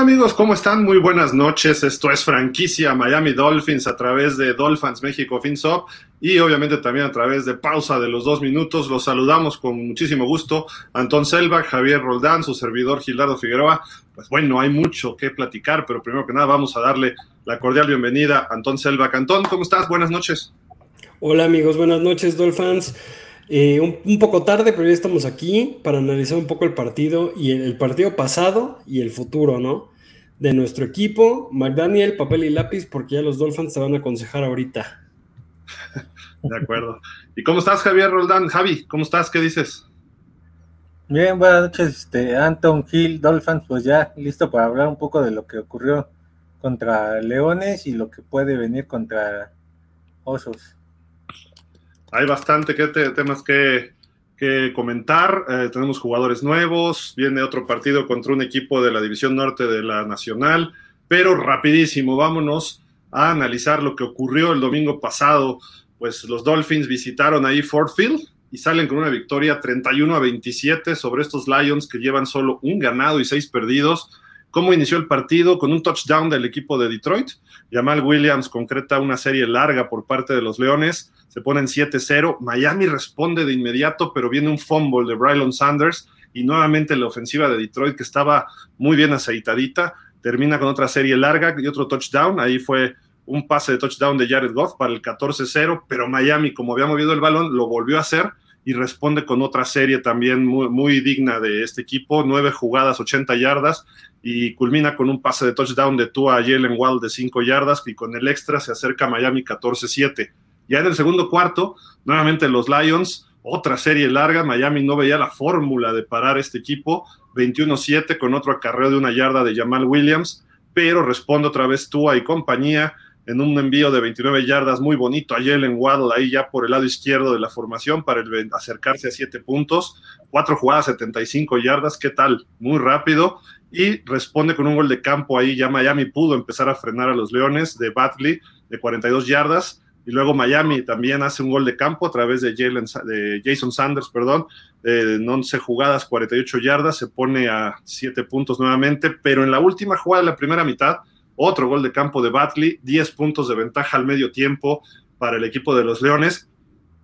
¿Qué tal amigos? ¿Cómo están? Muy buenas noches. Esto es franquicia Miami Dolphins a través de Dolphins México FinSop y obviamente también a través de pausa de los dos minutos. Los saludamos con muchísimo gusto. Antón Selva, Javier Roldán, su servidor Gilardo Figueroa. Pues bueno, hay mucho que platicar, pero primero que nada vamos a darle la cordial bienvenida a Antón Selva. Cantón, ¿cómo estás? Buenas noches. Hola amigos, buenas noches Dolphins. Eh, un, poco tarde, pero ya estamos aquí para analizar un poco el partido y el, partido pasado y el futuro, ¿no? De nuestro equipo, McDaniel, papel y lápiz, porque ya los Dolphins te van a aconsejar ahorita. De acuerdo. ¿Y cómo estás, Javier Roldán? Javi, ¿cómo estás? ¿Qué dices? Bien, buenas noches, este, Anton Hill, Dolphins, pues ya listo para hablar un poco de lo que ocurrió contra Leones y lo que puede venir contra Osos hay bastante que temas que, comentar. Eh, tenemos jugadores nuevos, viene otro partido contra un equipo de la División Norte de la Nacional, pero rapidísimo, vámonos a analizar lo que ocurrió el domingo pasado. Pues los Dolphins visitaron ahí Fort Field y salen con una victoria 31 a 27 sobre estos Lions que llevan solo un ganado y seis perdidos. ¿Cómo inició el partido? Con un touchdown del equipo de Detroit. Jamal Williams concreta una serie larga por parte de los Leones se ponen 7-0. Miami responde de inmediato, pero viene un fumble de Brylon Sanders y nuevamente la ofensiva de Detroit, que estaba muy bien aceitadita, termina con otra serie larga y otro touchdown. Ahí fue un pase de touchdown de Jared Goff para el 14-0, pero Miami, como había movido el balón, lo volvió a hacer y responde con otra serie también muy, muy digna de este equipo, nueve jugadas, 80 yardas, y culmina con un pase de touchdown de Tua a Jalen Wall de 5 yardas, y con el extra se acerca Miami 14-7. Ya en el segundo cuarto, nuevamente los Lions, otra serie larga, Miami no veía la fórmula de parar este equipo, 21-7 con otro acarreo de una yarda de Jamal Williams, pero responde otra vez Tua y compañía en un envío de 29 yardas muy bonito a Jalen Waddle ahí ya por el lado izquierdo de la formación para acercarse a 7 puntos, cuatro jugadas, 75 yardas, ¿qué tal? Muy rápido. Y responde con un gol de campo ahí, ya Miami pudo empezar a frenar a los Leones de Batley de 42 yardas. Y luego Miami también hace un gol de campo a través de, de Jason Sanders, perdón, en 11 jugadas, 48 yardas, se pone a 7 puntos nuevamente, pero en la última jugada de la primera mitad, otro gol de campo de Batley, 10 puntos de ventaja al medio tiempo para el equipo de los Leones.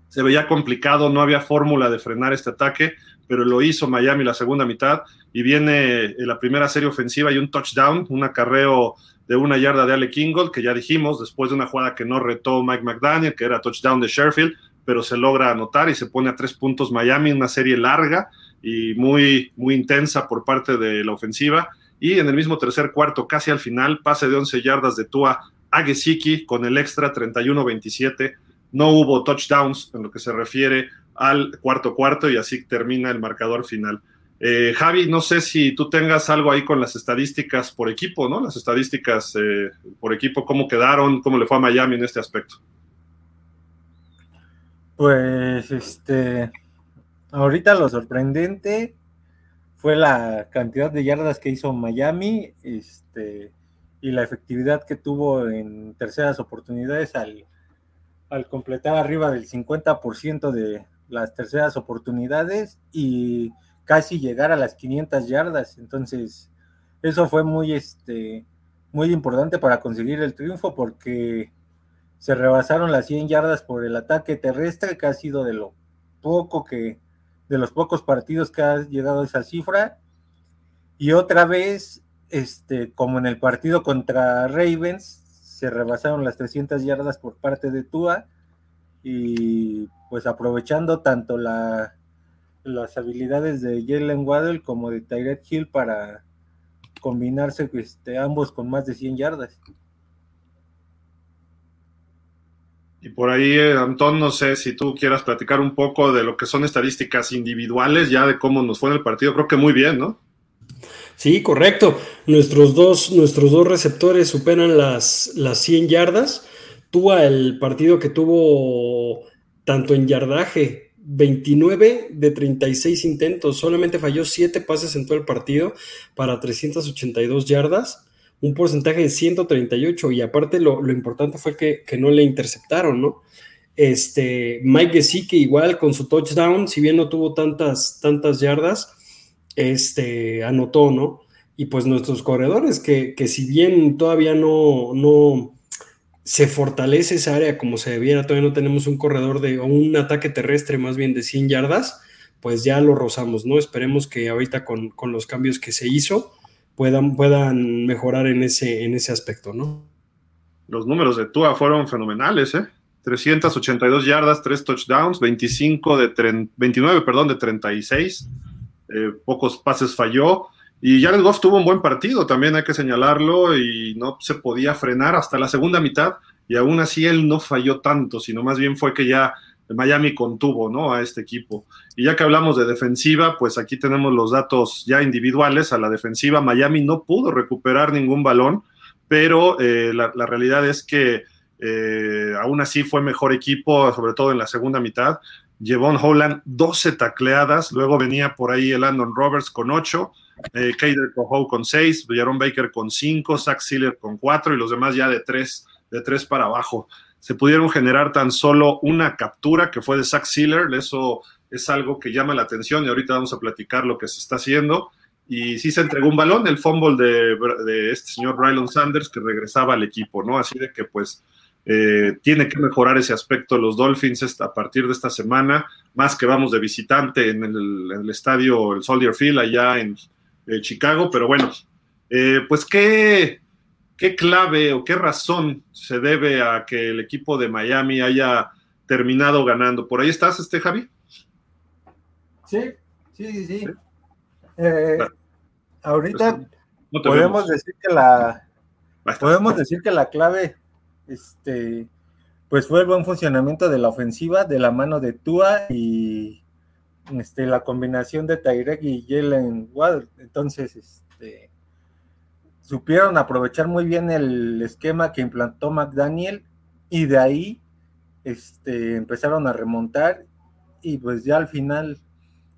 Se veía complicado, no había fórmula de frenar este ataque, pero lo hizo Miami la segunda mitad y viene la primera serie ofensiva y un touchdown, un acarreo de una yarda de Ale Kingold, que ya dijimos, después de una jugada que no retó Mike McDaniel, que era touchdown de Sherfield, pero se logra anotar y se pone a tres puntos Miami, una serie larga y muy, muy intensa por parte de la ofensiva. Y en el mismo tercer cuarto, casi al final, pase de 11 yardas de Tua a Gesicki con el extra 31-27. No hubo touchdowns en lo que se refiere al cuarto cuarto y así termina el marcador final. Eh, Javi, no sé si tú tengas algo ahí con las estadísticas por equipo, ¿no? Las estadísticas eh, por equipo, cómo quedaron, cómo le fue a Miami en este aspecto. Pues, este, ahorita lo sorprendente fue la cantidad de yardas que hizo Miami, este, y la efectividad que tuvo en terceras oportunidades al, completar arriba del 50% de las terceras oportunidades y casi llegar a las 500 yardas. Entonces, eso fue muy, este, muy importante para conseguir el triunfo porque se rebasaron las 100 yardas por el ataque terrestre, que ha sido de lo poco que, de los pocos partidos que ha llegado a esa cifra. Y otra vez, este, como en el partido contra Ravens, se rebasaron las 300 yardas por parte de Tua y pues aprovechando tanto la las habilidades de Jalen Waddell como de Tyrett Hill para combinarse este, ambos con más de 100 yardas. Y por ahí, eh, Antón, no sé si tú quieras platicar un poco de lo que son estadísticas individuales, ya de cómo nos fue en el partido. Creo que muy bien, ¿no? Sí, correcto. Nuestros dos, nuestros dos receptores superan las, las 100 yardas. Tuvo el partido que tuvo tanto en yardaje 29 de 36 intentos, solamente falló 7 pases en todo el partido para 382 yardas, un porcentaje de 138 y aparte lo, importante fue que, no le interceptaron, ¿no? Este, Mike que igual con su touchdown, si bien no tuvo tantas, tantas yardas, este, anotó, ¿no? y pues nuestros corredores, que, que si bien todavía no, no se fortalece esa área como se debiera, todavía no tenemos un corredor de, un ataque terrestre más bien de 100 yardas, pues ya lo rozamos, ¿no? Esperemos que ahorita con, con los cambios que se hizo puedan, puedan mejorar en ese, en ese aspecto, ¿no? Los números de Tua fueron fenomenales, ¿eh? 382 yardas, 3 touchdowns, 25 de 29, perdón, de 36. Eh, pocos pases falló. Y Jared Goff tuvo un buen partido, también hay que señalarlo, y no se podía frenar hasta la segunda mitad, y aún así él no falló tanto, sino más bien fue que ya Miami contuvo ¿no? a este equipo. Y ya que hablamos de defensiva, pues aquí tenemos los datos ya individuales a la defensiva. Miami no pudo recuperar ningún balón, pero eh, la, realidad es que eh, aún así fue mejor equipo, sobre todo en la segunda mitad. Jevon Holland 12 tacleadas, luego venía por ahí el Landon Roberts con 8, eh, Kader con 6, Jaron Baker con 5, Zach Sealer con 4 y los demás ya de 3, de 3 para abajo. Se pudieron generar tan solo una captura que fue de Zach Sealer, eso es algo que llama la atención y ahorita vamos a platicar lo que se está haciendo. Y sí se entregó un balón, el fumble de, este señor Rylon Sanders que regresaba al equipo, ¿no? Así de que pues eh, tiene que mejorar ese aspecto los Dolphins a partir de esta semana, más que vamos de visitante en el, estadio, el Soldier Field, allá en eh, Chicago, pero bueno, eh, pues ¿qué, qué clave o qué razón se debe a que el equipo de Miami haya terminado ganando. ¿Por ahí estás, este Javi? Sí, sí, sí. ahorita pues, podemos decir que la podemos decir que la clave este, pues fue el buen funcionamiento de la ofensiva de la mano de Tua y este, la combinación de Tyrek y Jalen Waddle. Entonces, este, supieron aprovechar muy bien el esquema que implantó McDaniel y de ahí este, empezaron a remontar y pues ya al final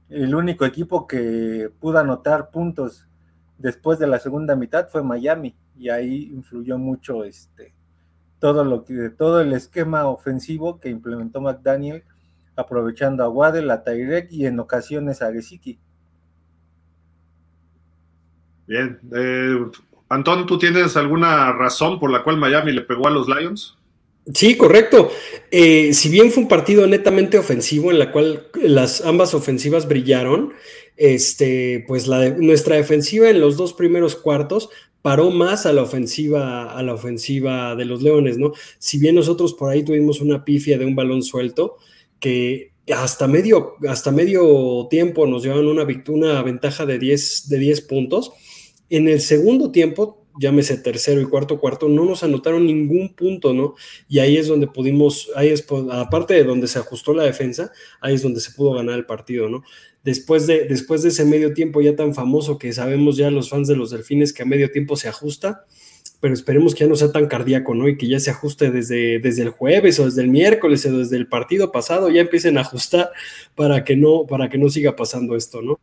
el único equipo que pudo anotar puntos después de la segunda mitad fue Miami y ahí influyó mucho este todo lo que todo el esquema ofensivo que implementó McDaniel, aprovechando a Waddell, a Tyrek y en ocasiones a Gesicki. Bien, eh, Antón, ¿tú tienes alguna razón por la cual Miami le pegó a los Lions? Sí, correcto. Eh, si bien fue un partido netamente ofensivo en la cual las ambas ofensivas brillaron, este, pues la nuestra defensiva en los dos primeros cuartos paró más a la ofensiva, a la ofensiva de los Leones, ¿no? Si bien nosotros por ahí tuvimos una pifia de un balón suelto, que hasta medio, hasta medio tiempo nos llevan una, una ventaja de 10, de 10 puntos. En el segundo tiempo, llámese tercero y cuarto cuarto, no nos anotaron ningún punto, ¿no? Y ahí es donde pudimos, ahí es, aparte de donde se ajustó la defensa, ahí es donde se pudo ganar el partido, ¿no? después de, después de ese medio tiempo ya tan famoso que sabemos ya los fans de los delfines que a medio tiempo se ajusta, pero esperemos que ya no sea tan cardíaco, ¿no? Y que ya se ajuste desde, desde el jueves o desde el miércoles o desde el partido pasado, ya empiecen a ajustar para que no, para que no siga pasando esto, ¿no?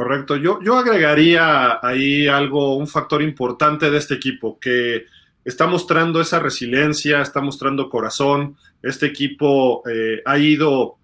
Correcto. Yo, yo agregaría ahí algo, un factor importante de este equipo, que está mostrando esa resiliencia, está mostrando corazón. Este equipo eh, ha ido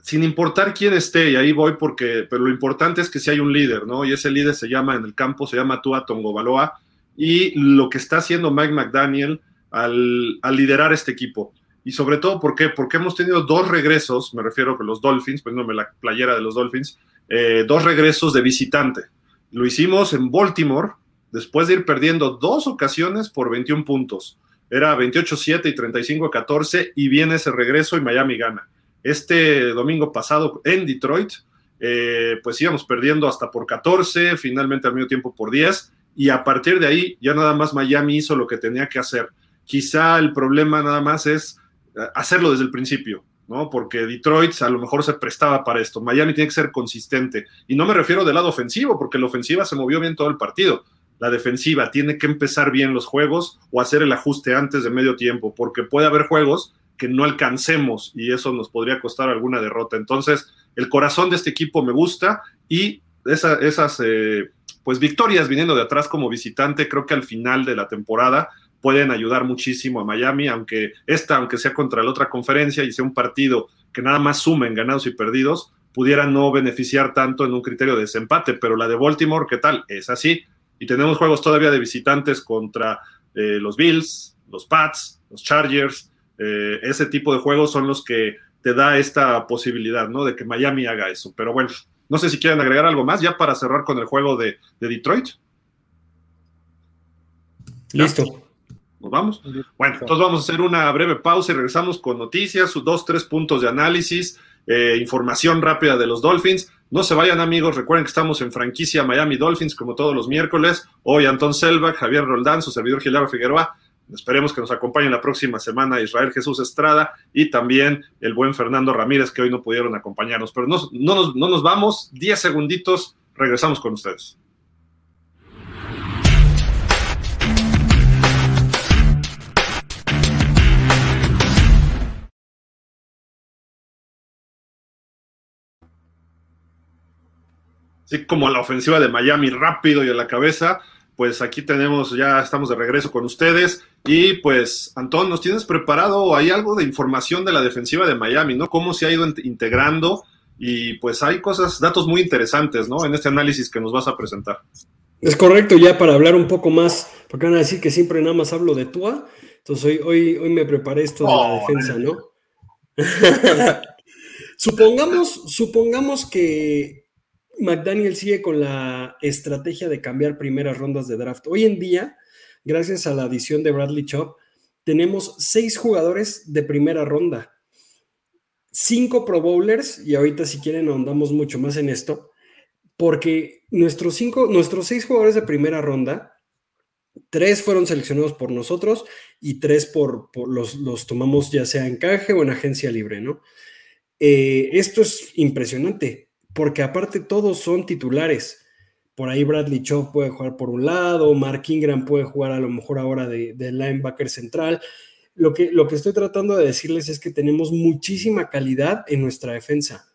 sin importar quién esté, y ahí voy porque, pero lo importante es que si hay un líder, ¿no? Y ese líder se llama en el campo, se llama Tua Tongobaloa, y lo que está haciendo Mike McDaniel al, liderar este equipo. Y sobre todo, ¿por qué? Porque hemos tenido dos regresos, me refiero a los Dolphins, poniéndome la playera de los Dolphins, eh, dos regresos de visitante. Lo hicimos en Baltimore, después de ir perdiendo dos ocasiones por 21 puntos. Era 28-7 y 35-14, y viene ese regreso y Miami gana. Este domingo pasado en Detroit, eh, pues íbamos perdiendo hasta por 14, finalmente al medio tiempo por 10, y a partir de ahí ya nada más Miami hizo lo que tenía que hacer. Quizá el problema nada más es eh, hacerlo desde el principio, ¿no? Porque Detroit a lo mejor se prestaba para esto. Miami tiene que ser consistente. Y no me refiero del lado ofensivo, porque la ofensiva se movió bien todo el partido. La defensiva tiene que empezar bien los juegos o hacer el ajuste antes de medio tiempo, porque puede haber juegos que no alcancemos y eso nos podría costar alguna derrota. Entonces, el corazón de este equipo me gusta y esas eh, pues victorias viniendo de atrás como visitante, creo que al final de la temporada pueden ayudar muchísimo a Miami, aunque esta, aunque sea contra la otra conferencia y sea un partido que nada más sumen ganados y perdidos, pudiera no beneficiar tanto en un criterio de desempate, pero la de Baltimore, ¿qué tal? Es así. Y tenemos juegos todavía de visitantes contra eh, los Bills, los Pats, los Chargers. Eh, ese tipo de juegos son los que te da esta posibilidad, ¿no? De que Miami haga eso. Pero bueno, no sé si quieren agregar algo más ya para cerrar con el juego de, de Detroit. Listo. ¿Nos vamos? Bueno, entonces vamos a hacer una breve pausa y regresamos con noticias, dos, tres puntos de análisis, eh, información rápida de los Dolphins. No se vayan amigos, recuerden que estamos en franquicia Miami Dolphins como todos los miércoles. Hoy Antón Selva, Javier Roldán, su servidor Gilardo Figueroa. Esperemos que nos acompañen la próxima semana Israel Jesús Estrada y también el buen Fernando Ramírez que hoy no pudieron acompañarnos. Pero no, no, nos, no nos vamos, diez segunditos, regresamos con ustedes. Así como la ofensiva de Miami rápido y a la cabeza, pues aquí tenemos, ya estamos de regreso con ustedes. Y pues, Antón, ¿nos tienes preparado? Hay algo de información de la defensiva de Miami, ¿no? Cómo se ha ido integrando y pues hay cosas, datos muy interesantes, ¿no? En este análisis que nos vas a presentar. Es correcto, ya para hablar un poco más, porque van a decir que siempre nada más hablo de Tua, entonces hoy, hoy, hoy me preparé esto de la oh, defensa, ¿no? supongamos, supongamos que McDaniel sigue con la estrategia de cambiar primeras rondas de draft. Hoy en día, gracias a la adición de Bradley Chop, tenemos seis jugadores de primera ronda, cinco Pro Bowlers, y ahorita si quieren ahondamos mucho más en esto, porque nuestros, cinco, nuestros seis jugadores de primera ronda, tres fueron seleccionados por nosotros y tres por, los, tomamos ya sea en canje o en agencia libre, ¿no? Eh, esto es impresionante porque aparte todos son titulares. Por ahí Bradley Chop puede jugar por un lado, Mark Ingram puede jugar a lo mejor ahora de, linebacker central. Lo que, lo que estoy tratando de decirles es que tenemos muchísima calidad en nuestra defensa.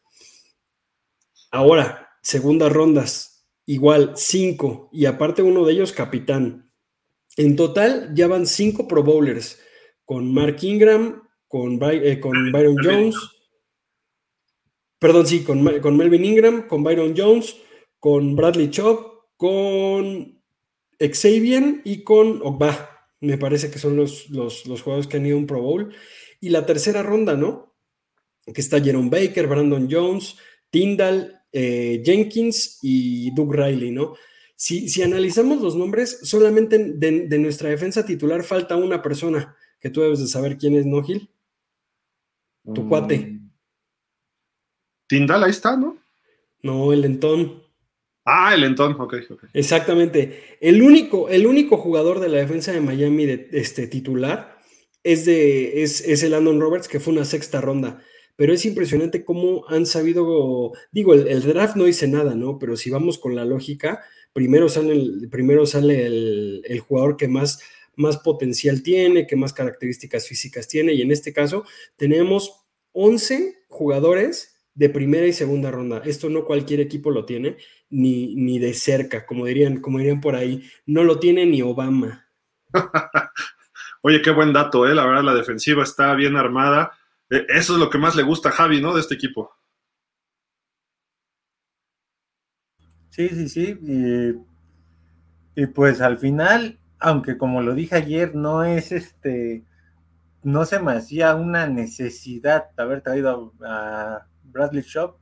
Ahora, segundas rondas, igual cinco, y aparte uno de ellos capitán. En total ya van cinco Pro Bowlers con Mark Ingram, con, eh, con Byron Jones, Perdón, sí, con, Melvin Ingram, con Byron Jones, con Bradley Chop, con Xavier y con Ogba. Me parece que son los, los, jugadores que han ido a un Pro Bowl. Y la tercera ronda, ¿no? Que está Jerome Baker, Brandon Jones, Tyndall, eh, Jenkins y Doug Riley, ¿no? Si, si analizamos los nombres, solamente de, nuestra defensa titular falta una persona que tú debes de saber quién es, ¿no, Gil? Tu cuate. Tindal, ahí está, ¿no? No, el Lentón. Ah, el Lentón, ok, ok. Exactamente. El único, el único jugador de la defensa de Miami de, este, titular es, de, es, es el Landon Roberts, que fue una sexta ronda. Pero es impresionante cómo han sabido, digo, el, draft no dice nada, ¿no? Pero si vamos con la lógica, primero sale el, primero sale el, el jugador que más, más potencial tiene, que más características físicas tiene, y en este caso tenemos 11 jugadores de primera y segunda ronda. Esto no cualquier equipo lo tiene, ni, ni de cerca, como dirían, como dirían por ahí. No lo tiene ni Obama. Oye, qué buen dato, ¿eh? La verdad, la defensiva está bien armada. Eh, eso es lo que más le gusta a Javi, ¿no? De este equipo. Sí, sí, sí. Y, y pues al final, aunque como lo dije ayer, no es este, no se me hacía una necesidad haber traído a Bradley Shop,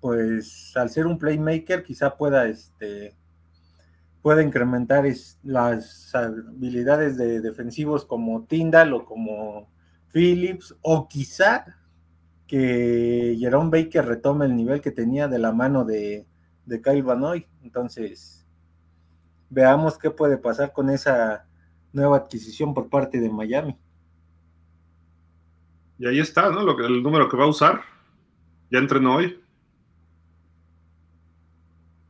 pues al ser un playmaker quizá pueda, este, pueda incrementar las habilidades de defensivos como Tyndall o como Phillips, o quizá que Jerome Baker retome el nivel que tenía de la mano de, de Kyle Vanoy. Entonces, veamos qué puede pasar con esa nueva adquisición por parte de Miami. Y ahí está, ¿no? Lo que, el número que va a usar. ¿Ya entrenó hoy?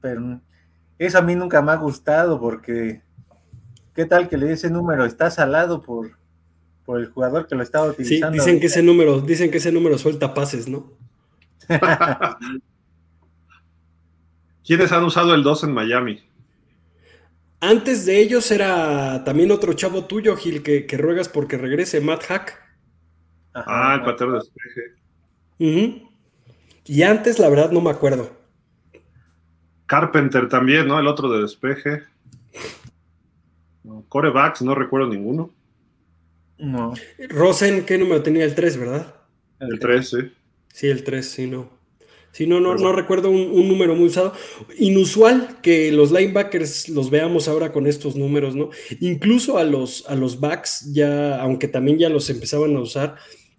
Pero eso a mí nunca me ha gustado porque ¿qué tal que le ese número está salado por, por el jugador que lo estaba utilizando? Sí, dicen que ese número, dicen que ese número suelta pases, ¿no? ¿Quiénes han usado el 2 en Miami? Antes de ellos era también otro chavo tuyo, Gil, que, ruegas porque regrese, Matt Hack. ah, el patrón de despeje. Y antes, la verdad, no me acuerdo. Carpenter también, ¿no? El otro de despeje. Corebacks, no recuerdo ninguno. No. Rosen, ¿qué número tenía? El 3, ¿verdad? El 3, sí. Sí, el 3, sí, no. Sí, no, no, no recuerdo un, número muy usado. Inusual que los linebackers los veamos ahora con estos números, ¿no? Incluso a los, a los backs, ya, aunque también ya los empezaban a usar,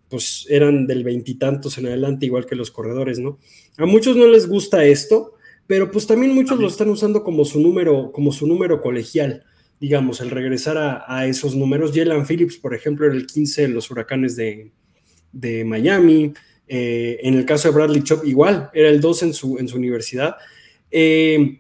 pues eran del veintitantos en adelante, igual que los corredores, ¿no? A muchos no les gusta esto, pero pues también muchos lo están usando como su número, como su número colegial, digamos, el regresar a, esos números. Jalen Phillips, por ejemplo, era el 15 en los huracanes de, de Miami. Eh, en el caso de Bradley Chop, igual, era el 2 en su, en su universidad. Eh,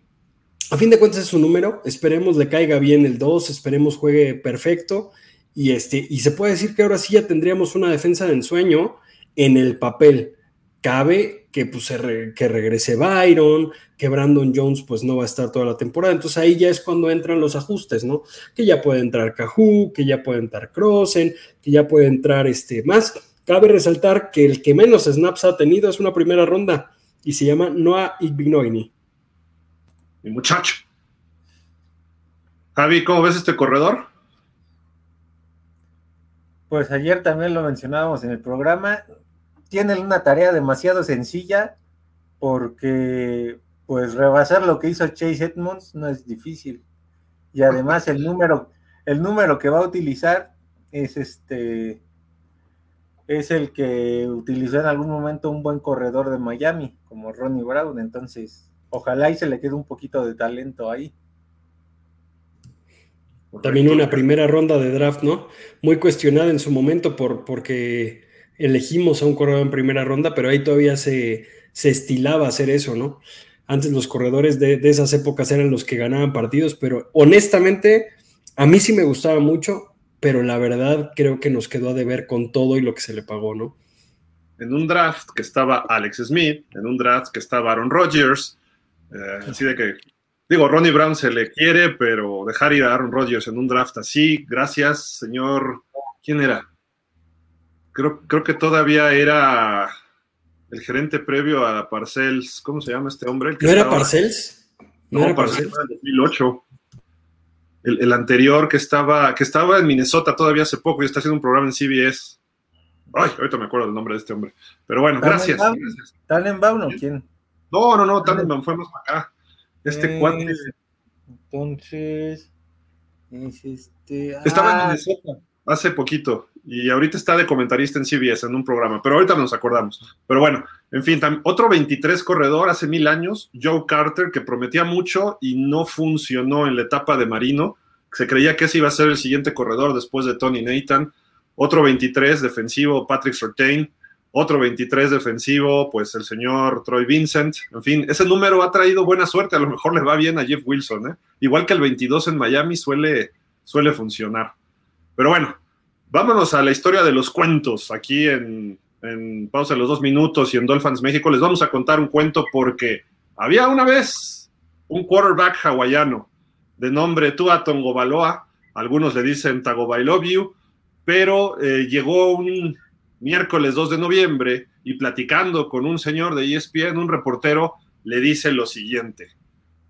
a fin de cuentas es su número, esperemos le caiga bien el 2, esperemos juegue perfecto y, este, y se puede decir que ahora sí ya tendríamos una defensa de ensueño en el papel. Cabe que, pues, que regrese Byron, que Brandon Jones pues no va a estar toda la temporada, entonces ahí ya es cuando entran los ajustes, ¿no? Que ya puede entrar Cajú, que ya puede entrar Crossen, que ya puede entrar este más Cabe resaltar que el que menos snaps ha tenido es una primera ronda y se llama Noah Igbinoini. Mi muchacho. Javi, ¿cómo ves este corredor? Pues ayer también lo mencionábamos en el programa. Tiene una tarea demasiado sencilla porque pues rebasar lo que hizo Chase Edmonds no es difícil. Y además el número, el número que va a utilizar es este es el que utilizó en algún momento un buen corredor de Miami, como Ronnie Brown. Entonces, ojalá y se le quede un poquito de talento ahí. También una primera ronda de draft, ¿no? Muy cuestionada en su momento por, porque elegimos a un corredor en primera ronda, pero ahí todavía se, estilaba hacer eso, ¿no? Antes los corredores de, de, esas épocas eran los que ganaban partidos, pero honestamente a mí sí me gustaba mucho pero la verdad creo que nos quedó a deber con todo y lo que se le pagó, ¿no? En un draft que estaba Alex Smith, en un draft que estaba Aaron Rodgers, eh, así de que, digo, Ronnie Brown se le quiere, pero dejar ir a Aaron Rodgers en un draft así, gracias, señor, ¿quién era? Creo, creo que todavía era el gerente previo a Parcells, ¿cómo se llama este hombre? ¿No era Parcells? No, era Parcells, en 2008 el, anterior que estaba, que estaba en Minnesota todavía hace poco y está haciendo un programa en CBS. Ay, ahorita me acuerdo del nombre de este hombre. Pero bueno, gracias. ¿Tannenbaum o quién? No, no, no, Tannenbaum fue más para acá. Este cuate. Entonces, es este. Estaba en ah, Minnesota hace poquito y ahorita está de comentarista en CBS en un programa, pero ahorita nos acordamos. Pero bueno, en fin, otro 23 corredor hace mil años, Joe Carter, que prometía mucho y no funcionó en la etapa de Marino. Se creía que ese iba a ser el siguiente corredor después de Tony Nathan. Otro 23 defensivo, Patrick Surtain. Otro 23 defensivo, pues el señor Troy Vincent. En fin, ese número ha traído buena suerte. A lo mejor le va bien a Jeff Wilson. ¿eh? Igual que el 22 en Miami suele, suele funcionar. Pero bueno, vámonos a la historia de los cuentos. Aquí en, Pausa de los Dos Minutos y en Dolphins México les vamos a contar un cuento porque había una vez un quarterback hawaiano de nombre Tua Tongobaloa, algunos le dicen Tagovailoviu, pero eh, llegó un miércoles 2 de noviembre y platicando con un señor de ESPN, un reportero, le dice lo siguiente,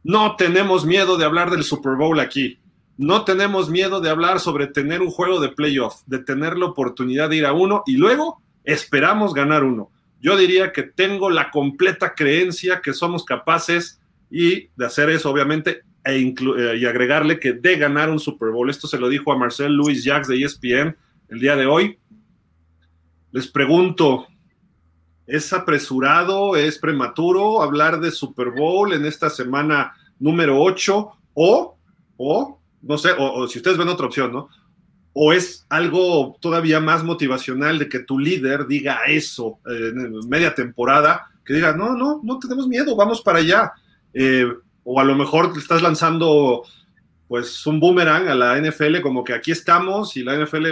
no tenemos miedo de hablar del Super Bowl aquí, no tenemos miedo de hablar sobre tener un juego de playoff, de tener la oportunidad de ir a uno y luego esperamos ganar uno. Yo diría que tengo la completa creencia que somos capaces y de hacer eso, obviamente, e eh, y agregarle que de ganar un Super Bowl. Esto se lo dijo a Marcel Louis Jacques de ESPN el día de hoy. Les pregunto, ¿es apresurado, es prematuro hablar de Super Bowl en esta semana número 8 o, o no sé, o, si ustedes ven otra opción, ¿no? O es algo todavía más motivacional de que tu líder diga eso eh, en media temporada, que diga, no, no, no tenemos miedo, vamos para allá. Eh, o a lo mejor te estás lanzando pues un boomerang a la NFL como que aquí estamos y la NFL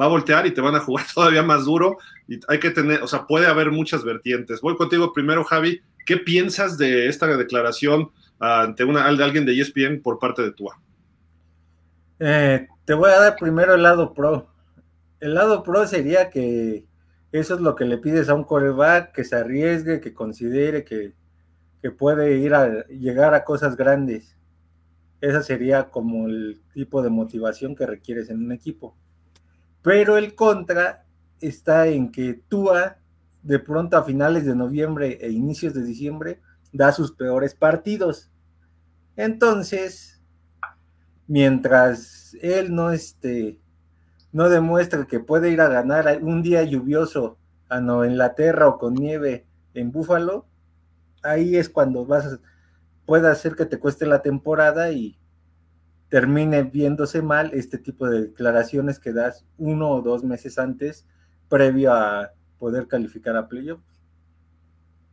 va a voltear y te van a jugar todavía más duro y hay que tener, o sea, puede haber muchas vertientes. Voy contigo primero, Javi. ¿Qué piensas de esta declaración ante una, de alguien de ESPN por parte de Tua? Eh, te voy a dar primero el lado pro. El lado pro sería que Eso es lo que le pides a un coreback, que se arriesgue, que considere que, que puede ir a llegar a cosas grandes. Esa sería como el tipo de motivación que requieres en un equipo. Pero el contra está en que Tua, de pronto a finales de noviembre e inicios de diciembre, da sus peores partidos. Entonces, mientras él no este, no demuestra que puede ir a ganar un día lluvioso a Nueva Inglaterra o con nieve en Búfalo, ahí es cuando vas a, puede hacer que te cueste la temporada y termine viéndose mal este tipo de declaraciones que das uno o dos meses antes previo a poder calificar a playoffs.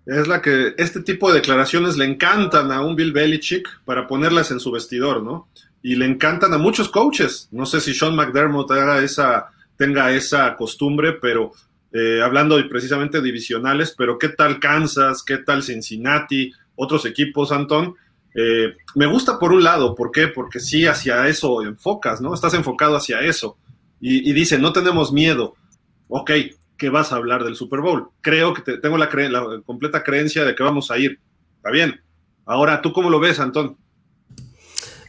Es la que este tipo de declaraciones le encantan a un Bill Belichick para ponerlas en su vestidor, ¿no? Y le encantan a muchos coaches. No sé si Sean McDermott esa, tenga esa costumbre, pero eh, hablando precisamente divisionales, pero ¿qué tal Kansas? ¿Qué tal Cincinnati? Otros equipos, Antón. Eh, me gusta por un lado, ¿por qué? Porque sí, hacia eso enfocas, ¿no? Estás enfocado hacia eso. Y, dice, no tenemos miedo. Ok, ¿qué vas a hablar del Super Bowl? Creo que tengo la, la, completa creencia de que vamos a ir. Está bien. Ahora, ¿tú cómo lo ves, Antón?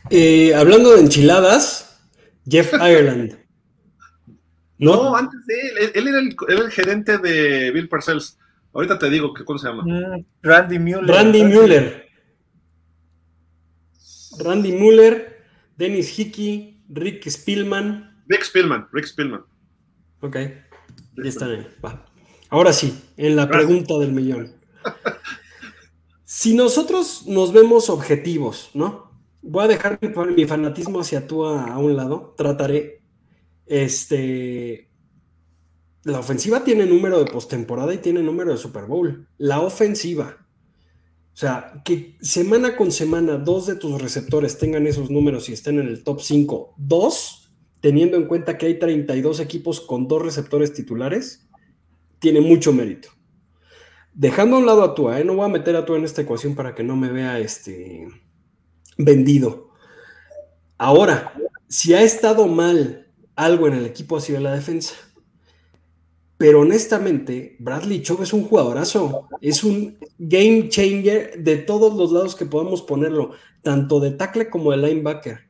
Eh, hablando de enchiladas, Jeff Ireland. ¿No? antes de él. Él era el, gerente de Bill Parcells. Ahorita te digo, ¿cómo se llama? Mm, Randy Mueller. Randy Mueller. Randy Mueller, Dennis Hickey, Rick Spielman. Rick Spielman, Rick Spielman. Ok, ya Va. Ahora sí, en la pregunta del millón. si nosotros nos vemos objetivos, ¿no? Voy a dejar mi, fanatismo hacia tú a, a un lado, trataré. Este, la ofensiva tiene número de postemporada y tiene número de Super Bowl. La ofensiva. O sea, que semana con semana dos de tus receptores tengan esos números y estén en el top 5, dos, teniendo en cuenta que hay 32 equipos con dos receptores titulares, tiene mucho mérito. Dejando a un lado a Tua, ¿eh? no voy a meter a Tua en esta ecuación para que no me vea este, vendido. Ahora, si ha estado mal algo en el equipo ha sido la defensa. Pero honestamente, Bradley Chubb es un jugadorazo, es un game changer de todos los lados que podamos ponerlo, tanto de tackle como de linebacker.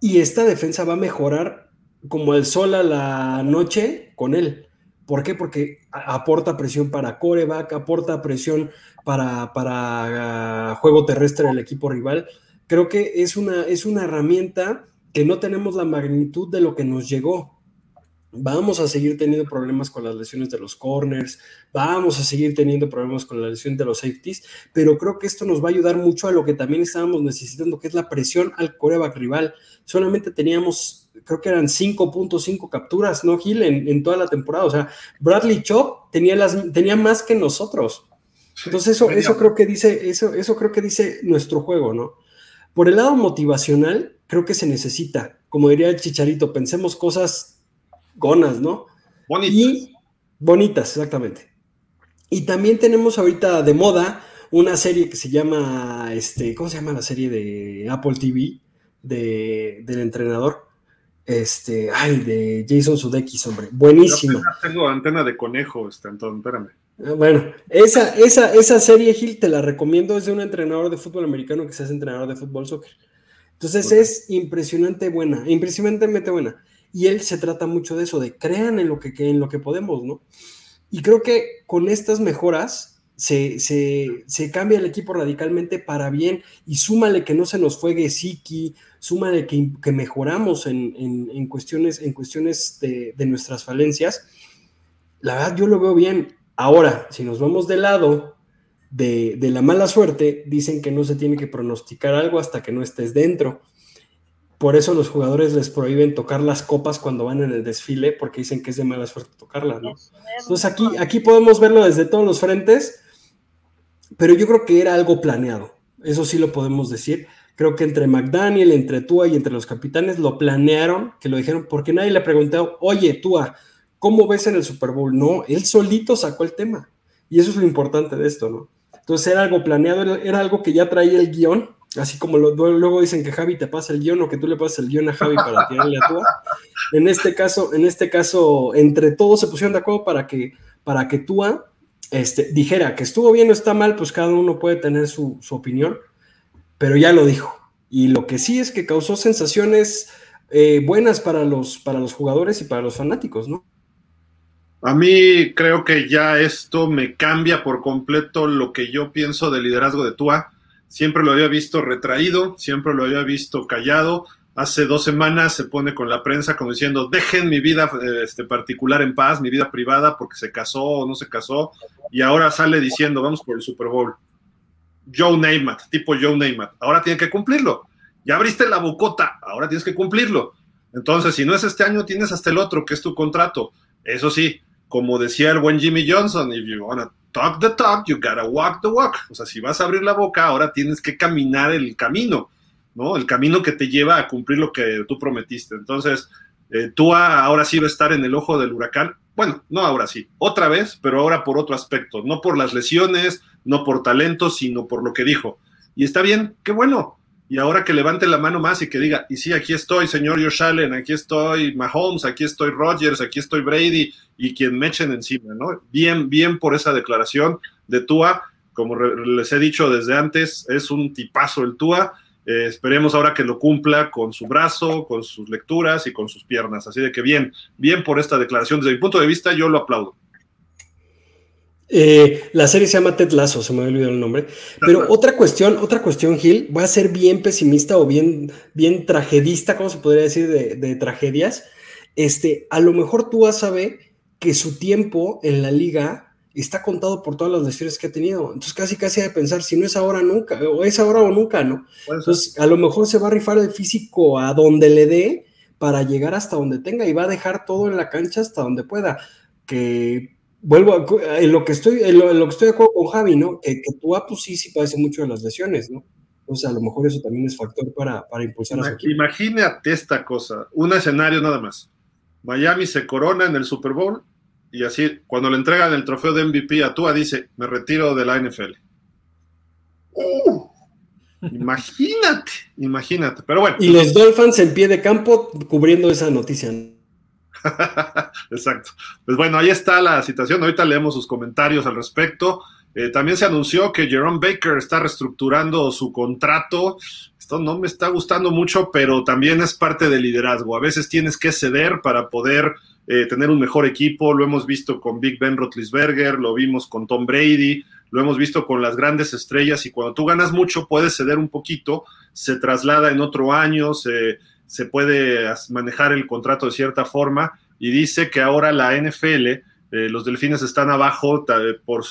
Y esta defensa va a mejorar como el sol a la noche con él. ¿Por qué? Porque aporta presión para coreback, aporta presión para, ah, juego terrestre del equipo rival. Creo que es una, es una herramienta que no tenemos la magnitud de lo que nos llegó vamos a seguir teniendo problemas con las lesiones de los corners, vamos a seguir teniendo problemas con la lesión de los safeties, pero creo que esto nos va a ayudar mucho a lo que también estábamos necesitando, que es la presión al coreback rival. Solamente teníamos, creo que eran 5.5 capturas, ¿no, Gil? En, toda la temporada. O sea, Bradley Chop tenía, las, tenía más que nosotros. Entonces eso, eso creo que dice, eso, eso creo que dice nuestro juego, ¿no? Por el lado motivacional, creo que se necesita, como diría el Chicharito, pensemos cosas gonas, ¿no? Bonitas. Y bonitas, exactamente. Y también tenemos ahorita de moda una serie que se llama, este, ¿cómo se llama la serie de Apple TV de, del entrenador? Este, ay, de Jason Sudeikis, hombre, buenísimo. tengo antena de conejo, este, Antón, espérame. Ah, bueno, esa, esa, esa serie, Gil, te la recomiendo, es de un entrenador de fútbol americano que se hace entrenador de fútbol soccer. Entonces es impresionante buena, impresionantemente buena. Y él se trata mucho de eso, de crean en lo que, en lo que podemos, ¿no? Y creo que con estas mejoras se, cambia el equipo radicalmente para bien y súmale que no se nos fue Gesicki, súmale que, que mejoramos en, cuestiones, en cuestiones de, nuestras falencias. La verdad, yo lo veo bien. Ahora, si nos vamos del lado de, de, la mala suerte, dicen que no se tiene que pronosticar algo hasta que no estés dentro. Por eso los jugadores les prohíben tocar las copas cuando van en el desfile, porque dicen que es de mala suerte tocarlas, ¿no? Entonces aquí, aquí podemos verlo desde todos los frentes, pero yo creo que era algo planeado. Eso sí lo podemos decir. Creo que entre McDaniel, entre Tua y entre los capitanes lo planearon, que lo dijeron, porque nadie le preguntó, oye, Tua, ¿cómo ves en el Super Bowl? No, él solito sacó el tema. Y eso es lo importante de esto, ¿no? Entonces era algo planeado, era algo que ya traía el guion Así como luego dicen que Javi te pasa el guion o que tú le pasas el guion a Javi para tirarle a tú. En este caso, en este caso, entre todos se pusieron de acuerdo para que, para que Tua este, dijera que estuvo bien o está mal, pues cada uno puede tener su, opinión, pero ya lo dijo. Y lo que sí es que causó sensaciones eh, buenas para los, para los jugadores y para los fanáticos, ¿no? A mí creo que ya esto me cambia por completo lo que yo pienso del liderazgo de Tua. Siempre lo había visto retraído, siempre lo había visto callado. Hace dos semanas se pone con la prensa como diciendo, dejen mi vida este, particular en paz, mi vida privada, porque se casó o no se casó. Y ahora sale diciendo, vamos por el Super Bowl. Joe Namath, tipo Joe Namath. Ahora tiene que cumplirlo. Ya abriste la bocota, ahora tienes que cumplirlo. Entonces, si no es este año, tienes hasta el otro, que es tu contrato. Eso sí, como decía el buen Jimmy Johnson, if you wanna talk the talk, you gotta walk the walk. O sea, si vas a abrir la boca, ahora tienes que caminar el camino, ¿no? El camino que te lleva a cumplir lo que tú prometiste. Entonces, eh, tú ahora sí va a estar en el ojo del huracán. Bueno, no ahora sí, otra vez, pero ahora por otro aspecto, no por las lesiones, no por talento, sino por lo que dijo. Y está bien, qué bueno, y ahora que levante la mano más y que diga, y sí, aquí estoy, señor Josh Allen, aquí estoy Mahomes, aquí estoy Rodgers, aquí estoy Brady, y quien me echen encima, ¿no? Bien, bien por esa declaración de Tua, como les he dicho desde antes, es un tipazo el Tua, eh, esperemos ahora que lo cumpla con su brazo, con sus lecturas y con sus piernas, así de que bien, bien por esta declaración, desde mi punto de vista yo lo aplaudo. Eh, la serie se llama Ted Lasso, se me ha olvidado el nombre. Pero otra cuestión, otra cuestión, Gil, voy a ser bien pesimista o bien, bien tragedista, ¿cómo se podría decir? De, tragedias. Este, a lo mejor tú vas a ver que su tiempo en la liga está contado por todas las lesiones que ha tenido. Entonces, casi casi de pensar, si no es ahora, nunca, o es ahora o nunca, ¿no? Entonces, a lo mejor se va a rifar el físico a donde le dé para llegar hasta donde tenga y va a dejar todo en la cancha hasta donde pueda. Que vuelvo a, en lo que estoy, en lo, que estoy de acuerdo con Javi, ¿no? Que, que tu pues sí, sí padece mucho de las lesiones, ¿no? Entonces, a lo mejor eso también es factor para, para impulsar a su. Imagínate esta cosa, un escenario nada más. Miami se corona en el Super Bowl y así, cuando le entregan el trofeo de MVP a Tua, dice, me retiro de la NFL. Uh, imagínate, imagínate, pero bueno. Y los Dolphins en pie de campo cubriendo esa noticia. Exacto. Pues bueno, ahí está la situación. Ahorita leemos sus comentarios al respecto. Eh, también se anunció que Jerome Baker está reestructurando su contrato. Esto no me está gustando mucho, pero también es parte del liderazgo. A veces tienes que ceder para poder eh, tener un mejor equipo. Lo hemos visto con Big Ben Roethlisberger, lo vimos con Tom Brady, lo hemos visto con las grandes estrellas. Y cuando tú ganas mucho, puedes ceder un poquito, se traslada en otro año, se se puede manejar el contrato de cierta forma y dice que ahora la NFL, eh, los delfines están abajo por,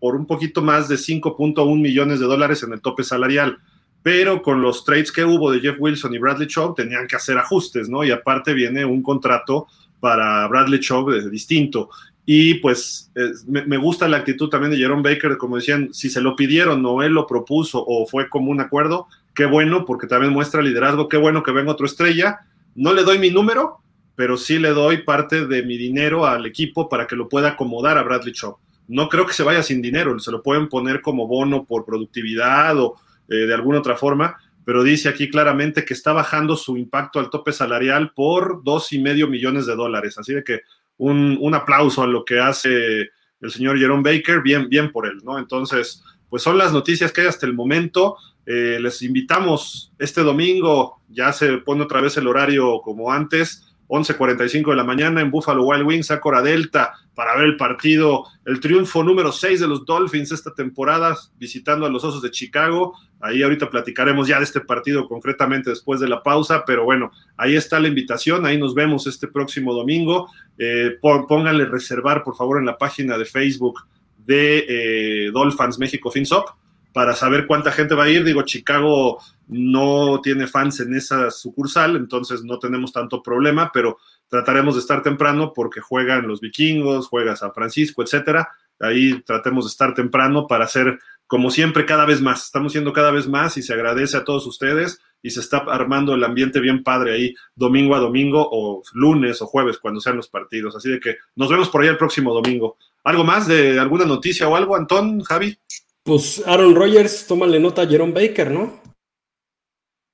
por un poquito más de 5.1 millones de dólares en el tope salarial, pero con los trades que hubo de Jeff Wilson y Bradley Chubb tenían que hacer ajustes, ¿no? Y aparte viene un contrato para Bradley Chubb eh, distinto. Y pues me, gusta la actitud también de Jerome Baker, como decían, si se lo pidieron o él lo propuso o fue como un acuerdo, qué bueno, porque también muestra liderazgo, qué bueno que venga otro estrella. No le doy mi número, pero sí le doy parte de mi dinero al equipo para que lo pueda acomodar a Bradley Shaw. No creo que se vaya sin dinero, se lo pueden poner como bono por productividad o eh, de alguna otra forma, pero dice aquí claramente que está bajando su impacto al tope salarial por dos y medio millones de dólares. Así de que un, un aplauso a lo que hace el señor Jerome Baker, bien, bien por él, ¿no? Entonces, pues son las noticias que hay hasta el momento. Eh, les invitamos este domingo, ya se pone otra vez el horario como antes, 11.45 de la mañana en Buffalo Wild Wings, a Cora Delta, para ver el partido, el triunfo número 6 de los Dolphins esta temporada, visitando a los Osos de Chicago. Ahí ahorita platicaremos ya de este partido concretamente después de la pausa, pero bueno, ahí está la invitación, ahí nos vemos este próximo domingo. Eh, pónganle reservar, por favor, en la página de Facebook de eh, Dolphins México FinSop para saber cuánta gente va a ir. Digo, Chicago no tiene fans en esa sucursal, entonces no tenemos tanto problema, pero trataremos de estar temprano porque juegan los vikingos, juega San Francisco, etcétera. Ahí tratemos de estar temprano para hacer, como siempre, cada vez más. Estamos siendo cada vez más y se agradece a todos ustedes y se está armando el ambiente bien padre ahí domingo a domingo o lunes o jueves cuando sean los partidos. Así de que nos vemos por ahí el próximo domingo. ¿Algo más de alguna noticia o algo, Antón, Javi? Pues Aaron Rodgers, tómale nota a Jerome Baker, ¿no?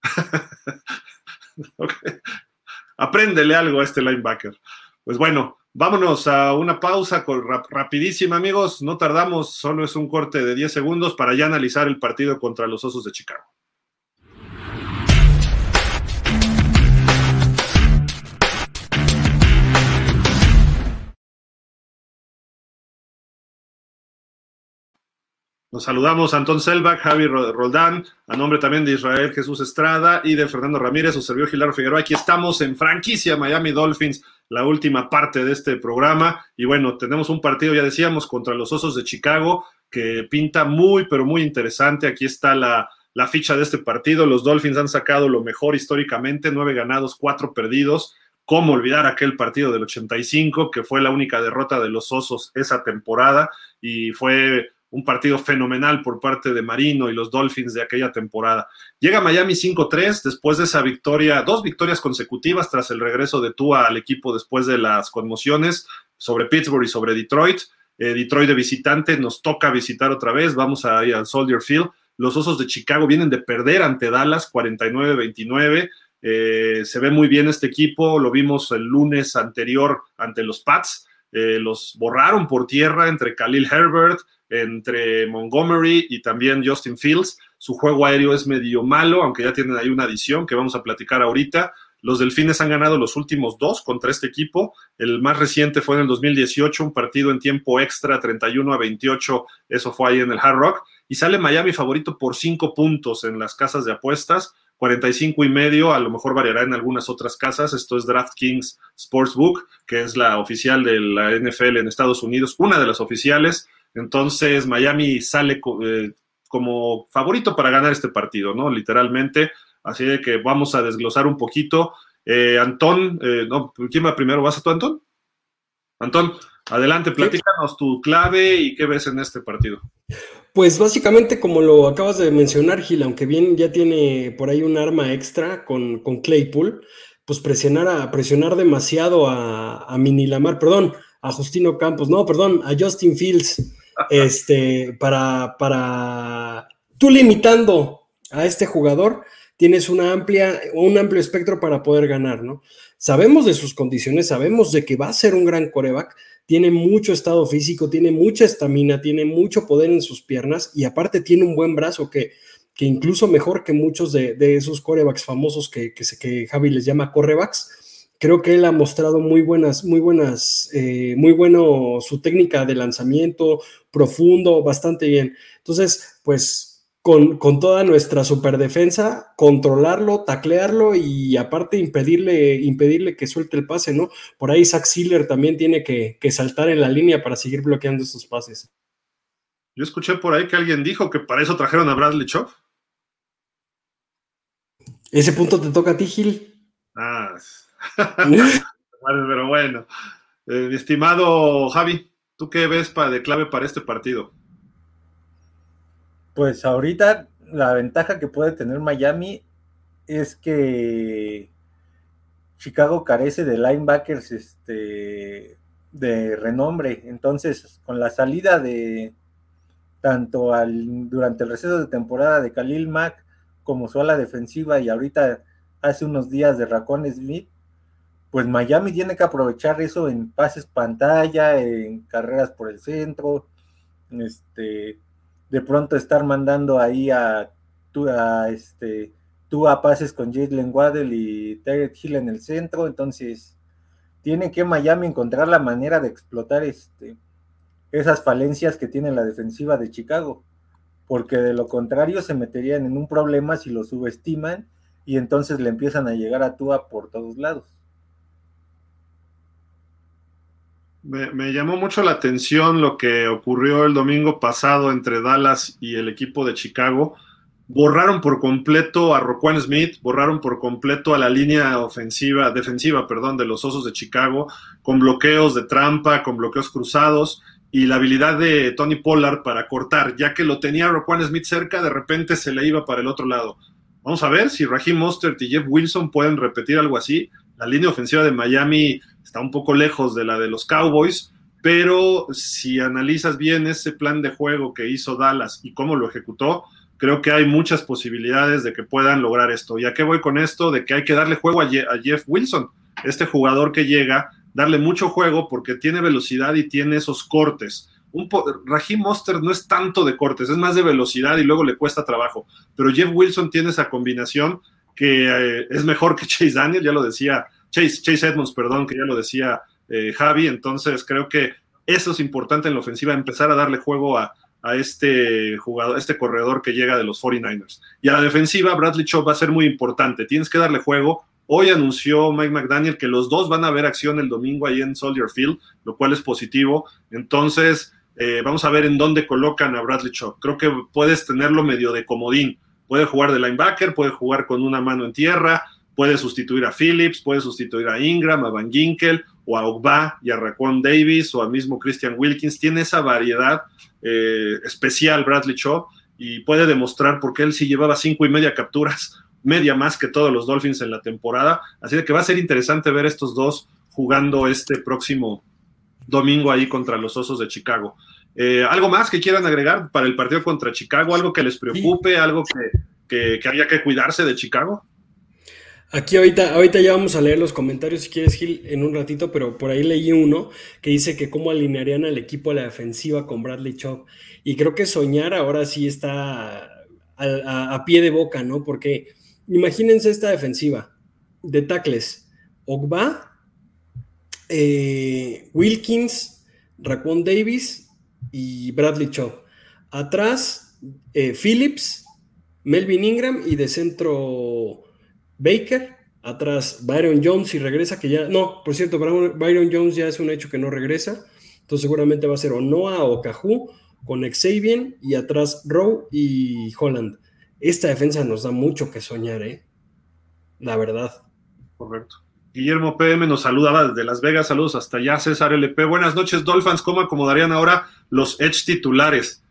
Apréndele algo a este linebacker. Pues bueno, vámonos a una pausa rapidísima, amigos. No tardamos, solo es un corte de 10 segundos para ya analizar el partido contra los Osos de Chicago. Nos saludamos a Antón Selbach, Javi Roldán, a nombre también de Israel Jesús Estrada y de Fernando Ramírez, su servidor Gilardo Figueroa. Aquí estamos en franquicia Miami Dolphins, la última parte de este programa. Y bueno, tenemos un partido, ya decíamos, contra los Osos de Chicago, que pinta muy, pero muy interesante. Aquí está la, la ficha de este partido. Los Dolphins han sacado lo mejor históricamente, nueve ganados, cuatro perdidos. ¿Cómo olvidar aquel partido del 85, que fue la única derrota de los Osos esa temporada? Y fue un partido fenomenal por parte de Marino y los Dolphins de aquella temporada. Llega Miami 5-3 después de esa victoria, dos victorias consecutivas tras el regreso de Tua al equipo después de las conmociones sobre Pittsburgh y sobre Detroit. Eh, Detroit de visitante, nos toca visitar otra vez, vamos a ir al Soldier Field. Los Osos de Chicago vienen de perder ante Dallas 49-29. Eh, se ve muy bien este equipo, lo vimos el lunes anterior ante los Pats. Eh, los borraron por tierra entre Khalil Herbert, entre Montgomery y también Justin Fields. Su juego aéreo es medio malo, aunque ya tienen ahí una adición que vamos a platicar ahorita. Los Delfines han ganado los últimos dos contra este equipo. El más reciente fue en el 2018, un partido en tiempo extra, 31 a 28. Eso fue ahí en el Hard Rock. Y sale Miami favorito por cinco puntos en las casas de apuestas. 45 y medio, a lo mejor variará en algunas otras casas. Esto es DraftKings Sportsbook, que es la oficial de la NFL en Estados Unidos, una de las oficiales. Entonces, Miami sale eh, como favorito para ganar este partido, ¿no? Literalmente. Así de que vamos a desglosar un poquito. Eh, Antón, eh, no, ¿quién va primero? ¿Vas a tú, Antón? Antón, adelante, platícanos tu clave y qué ves en este partido. Pues básicamente, como lo acabas de mencionar, Gil, aunque bien ya tiene por ahí un arma extra con, con Claypool, pues presionar, a, presionar demasiado a, a Mini Lamar, perdón, a Justino Campos, no, perdón, a Justin Fields este, para, para tú limitando a este jugador, tienes una amplia, un amplio espectro para poder ganar, ¿no? Sabemos de sus condiciones, sabemos de que va a ser un gran coreback, tiene mucho estado físico, tiene mucha estamina, tiene mucho poder en sus piernas y aparte tiene un buen brazo que, que incluso mejor que muchos de, esos corebacks famosos que, que, que Javi les llama corebacks Creo que él ha mostrado muy buenas, muy buenas, eh, muy bueno su técnica de lanzamiento, profundo, bastante bien. Entonces, pues con, toda nuestra superdefensa, controlarlo, taclearlo y aparte impedirle, impedirle que suelte el pase, ¿no? Por ahí Zach Sealer también tiene que, saltar en la línea para seguir bloqueando esos pases. Yo escuché por ahí que alguien dijo que para eso trajeron a Bradley Chop. Ese punto te toca a ti, Gil. Ah, pero bueno, eh, mi estimado Javi, ¿tú qué ves para, de clave para este partido? Pues ahorita la ventaja que puede tener Miami es que Chicago carece de linebackers este, de renombre. Entonces, con la salida de tanto al, durante el receso de temporada de Khalil Mack como su ala defensiva y ahorita hace unos días de Racon Smith, pues Miami tiene que aprovechar eso en pases pantalla, en carreras por el centro, este, de pronto estar mandando ahí a, a este, a pases con Jalen Waddell y Terry Hill en el centro, entonces tiene que Miami encontrar la manera de explotar este, esas falencias que tiene la defensiva de Chicago, porque de lo contrario se meterían en un problema si lo subestiman y entonces le empiezan a llegar a Tua por todos lados. Me, llamó mucho la atención lo que ocurrió el domingo pasado entre Dallas y el equipo de Chicago. Borraron por completo a Roquan Smith, borraron por completo a la línea ofensiva, defensiva, perdón, de los Osos de Chicago, con bloqueos de trampa, con bloqueos cruzados y la habilidad de Tony Pollard para cortar, ya que lo tenía Roquan Smith cerca, de repente se le iba para el otro lado. Vamos a ver si Raheem Mostert y Jeff Wilson pueden repetir algo así. La línea ofensiva de Miami está un poco lejos de la de los Cowboys, pero si analizas bien ese plan de juego que hizo Dallas y cómo lo ejecutó, creo que hay muchas posibilidades de que puedan lograr esto. ¿Y a qué voy con esto? De que hay que darle juego a, Jeff Wilson, este jugador que llega darle mucho juego porque tiene velocidad y tiene esos cortes. Un Raheem Monster no es tanto de cortes, es más de velocidad y luego le cuesta trabajo. Pero Jeff Wilson tiene esa combinación que eh, es mejor que Chase Daniel, ya lo decía, Chase, Chase Edmonds, perdón, que ya lo decía eh, Javi. Entonces creo que eso es importante en la ofensiva, empezar a darle juego a, a este jugador, este corredor que llega de los 49ers. Y a la defensiva, Bradley Chop va a ser muy importante. Tienes que darle juego. Hoy anunció Mike McDaniel que los dos van a ver acción el domingo ahí en Soldier Field, lo cual es positivo. Entonces, eh, vamos a ver en dónde colocan a Bradley Chop. Creo que puedes tenerlo medio de comodín. Puede jugar de linebacker, puede jugar con una mano en tierra, puede sustituir a Phillips, puede sustituir a Ingram, a Van Ginkel, o a Ogba y a Raquan Davis, o al mismo Christian Wilkins. Tiene esa variedad eh, especial Bradley Shaw y puede demostrar por qué él sí llevaba cinco y media capturas, media más que todos los Dolphins en la temporada. Así que va a ser interesante ver estos dos jugando este próximo domingo ahí contra los Osos de Chicago. Eh, ¿Algo más que quieran agregar para el partido contra Chicago? ¿Algo que les preocupe? ¿Algo que, que haya que cuidarse de Chicago? Aquí ahorita, ahorita ya vamos a leer los comentarios si quieres, Gil, en un ratito, pero por ahí leí uno que dice que cómo alinearían al equipo a la defensiva con Bradley Chop. Y creo que soñar ahora sí está a, pie de boca, ¿no? Porque imagínense esta defensiva de tackles. Ogba, eh, Wilkins, Raquan Davis y Bradley Chop. Atrás, eh, Phillips, Melvin Ingram y de centro Baker, atrás Byron Jones y regresa, que ya, no, por cierto, Byron Jones ya es un hecho que no regresa, entonces seguramente va a ser o Noah o Caju con Xavier y atrás Rowe y Holland. Esta defensa nos da mucho que soñar, ¿eh? La verdad. Correcto. Guillermo PM nos saluda desde Las Vegas, saludos hasta allá, César LP. Buenas noches, Dolphins, ¿cómo acomodarían ahora los Edge titulares?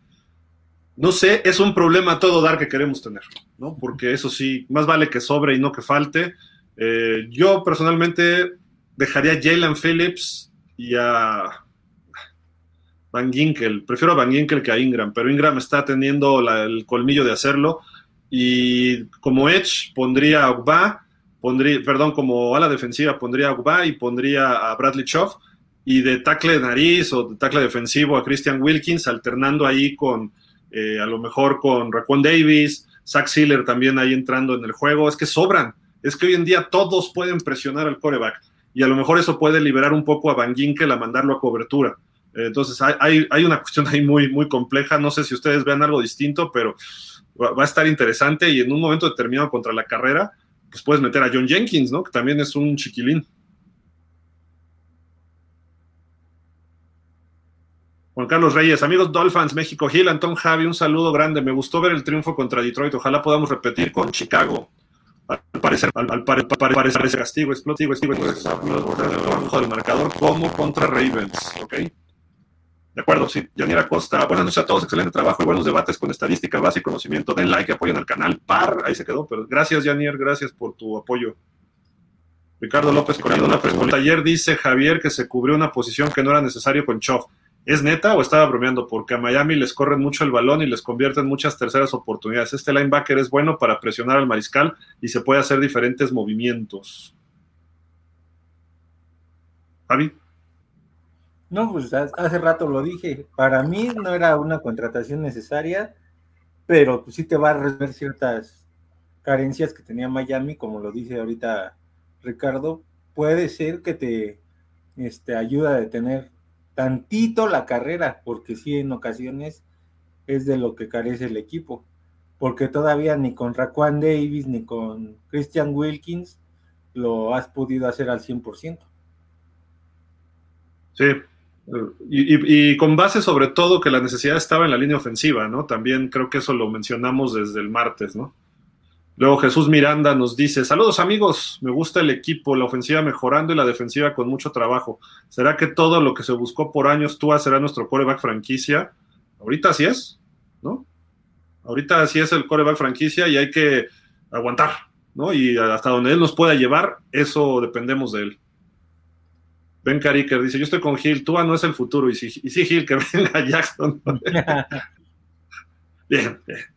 no sé, es un problema todo dar que queremos tener, ¿no? Porque eso sí, más vale que sobre y no que falte. Eh, yo personalmente dejaría a Jalen Phillips y a Van Ginkel. Prefiero a Van Ginkel que a Ingram, pero Ingram está teniendo el colmillo de hacerlo. Y como Edge pondría a Ogba, pondría, perdón, como ala defensiva pondría a Ogba y pondría a Bradley Choff. Y de tackle de nariz o de tackle defensivo a Christian Wilkins, alternando ahí con eh, a lo mejor con Raquan Davis, Zach Sealer también ahí entrando en el juego, es que sobran, es que hoy en día todos pueden presionar al coreback y a lo mejor eso puede liberar un poco a Van Ginkel a mandarlo a cobertura. Eh, entonces hay, hay, una cuestión ahí muy, muy compleja, no sé si ustedes vean algo distinto, pero va, va a estar interesante y en un momento determinado contra la carrera, pues puedes meter a John Jenkins, ¿no? Que también es un chiquilín. Juan Carlos Reyes, amigos Dolphins, México, Gil, Antón Javi, un saludo grande. Me gustó ver el triunfo contra Detroit. Ojalá podamos repetir con Chicago. Al parecer, al, parecer, ese castigo explosivo, bajo del marcador como contra Ravens. ¿Ok? De acuerdo, sí. Yanier Acosta, buenas noches a todos, excelente trabajo y buenos debates con estadística, base y conocimiento. Den like, apoyen al canal. Par, ahí se quedó, pero gracias, Yanier, gracias por tu apoyo. Ricardo López con una pregunta. Ayer dice Javier que se cubrió una posición que no era necesario con Choff. ¿Es neta o estaba bromeando? Porque a Miami les corren mucho el balón y les convierten muchas terceras oportunidades. Este linebacker es bueno para presionar al mariscal y se puede hacer diferentes movimientos. Javi. No, pues hace rato lo dije. Para mí no era una contratación necesaria, pero pues sí te va a resolver ciertas carencias que tenía Miami, como lo dice ahorita Ricardo. Puede ser que te este, ayuda a detener tantito la carrera, porque sí en ocasiones es de lo que carece el equipo, porque todavía ni con Raquan Davis ni con Christian Wilkins lo has podido hacer al 100%. Sí, y, y, con base sobre todo que la necesidad estaba en la línea ofensiva, ¿no? También creo que eso lo mencionamos desde el martes, ¿no? Luego Jesús Miranda nos dice, saludos amigos, me gusta el equipo, la ofensiva mejorando y la defensiva con mucho trabajo. ¿Será que todo lo que se buscó por años Tua será nuestro coreback franquicia? Ahorita así es, ¿no? Ahorita así es el coreback franquicia y hay que aguantar, ¿no? Y hasta donde él nos pueda llevar, eso dependemos de él. Ben Cariker dice, yo estoy con Gil, Tua no es el futuro, y sí, y sí Gil, que venga Jackson. bien, bien.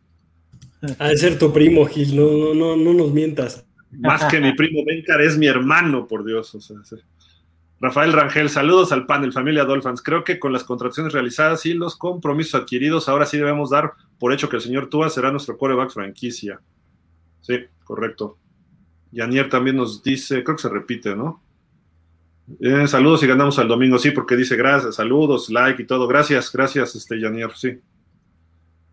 Ha de ser tu primo, Gil, no, no, no, nos mientas. Más que mi primo Bencar es mi hermano, por Dios. Rafael Rangel, saludos al panel, familia Dolphins. Creo que con las contrataciones realizadas y los compromisos adquiridos, ahora sí debemos dar por hecho que el señor Tua será nuestro coreback franquicia. Sí, correcto. Yanier también nos dice, creo que se repite, ¿no? Eh, saludos y ganamos al domingo, sí, porque dice gracias, saludos, like y todo. Gracias, gracias, este Yanier, sí.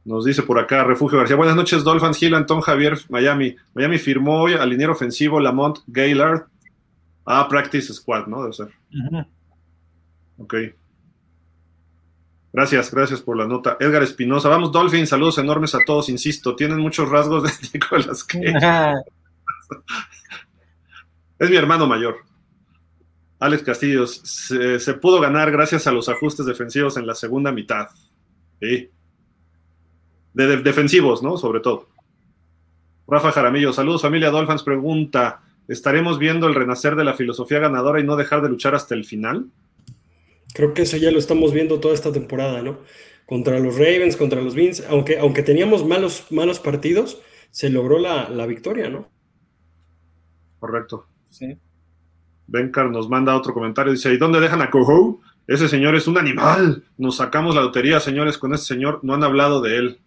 Nos dice por acá Refugio García. Buenas noches, Dolphins, Gil, Antón, Javier, Miami. Miami firmó hoy al liniero ofensivo Lamont Gaylord Ah, Practice Squad, ¿no? Debe ser. Ok. Gracias, gracias por la nota. Edgar Espinosa, vamos Dolphin, saludos enormes a todos, insisto, tienen muchos rasgos de Nicolas Cage. es mi hermano mayor. Alex Castillos, se, pudo ganar gracias a los ajustes defensivos en la segunda mitad. Sí. De, defensivos, ¿no? Sobre todo. Rafa Jaramillo, saludos familia Dolphins, pregunta, ¿Estaremos viendo el renacer de la filosofía ganadora y no dejar de luchar hasta el final? Creo que eso ya lo estamos viendo toda esta temporada, ¿no? Contra los Ravens, contra los Beans, aunque, aunque teníamos malos, malos partidos, se logró la, victoria, ¿no? Correcto. Sí. Bencar nos manda otro comentario, dice, ¿y dónde dejan a Coho? Ese señor es un animal. Nos sacamos la lotería, señores, con ese señor. No han hablado de él.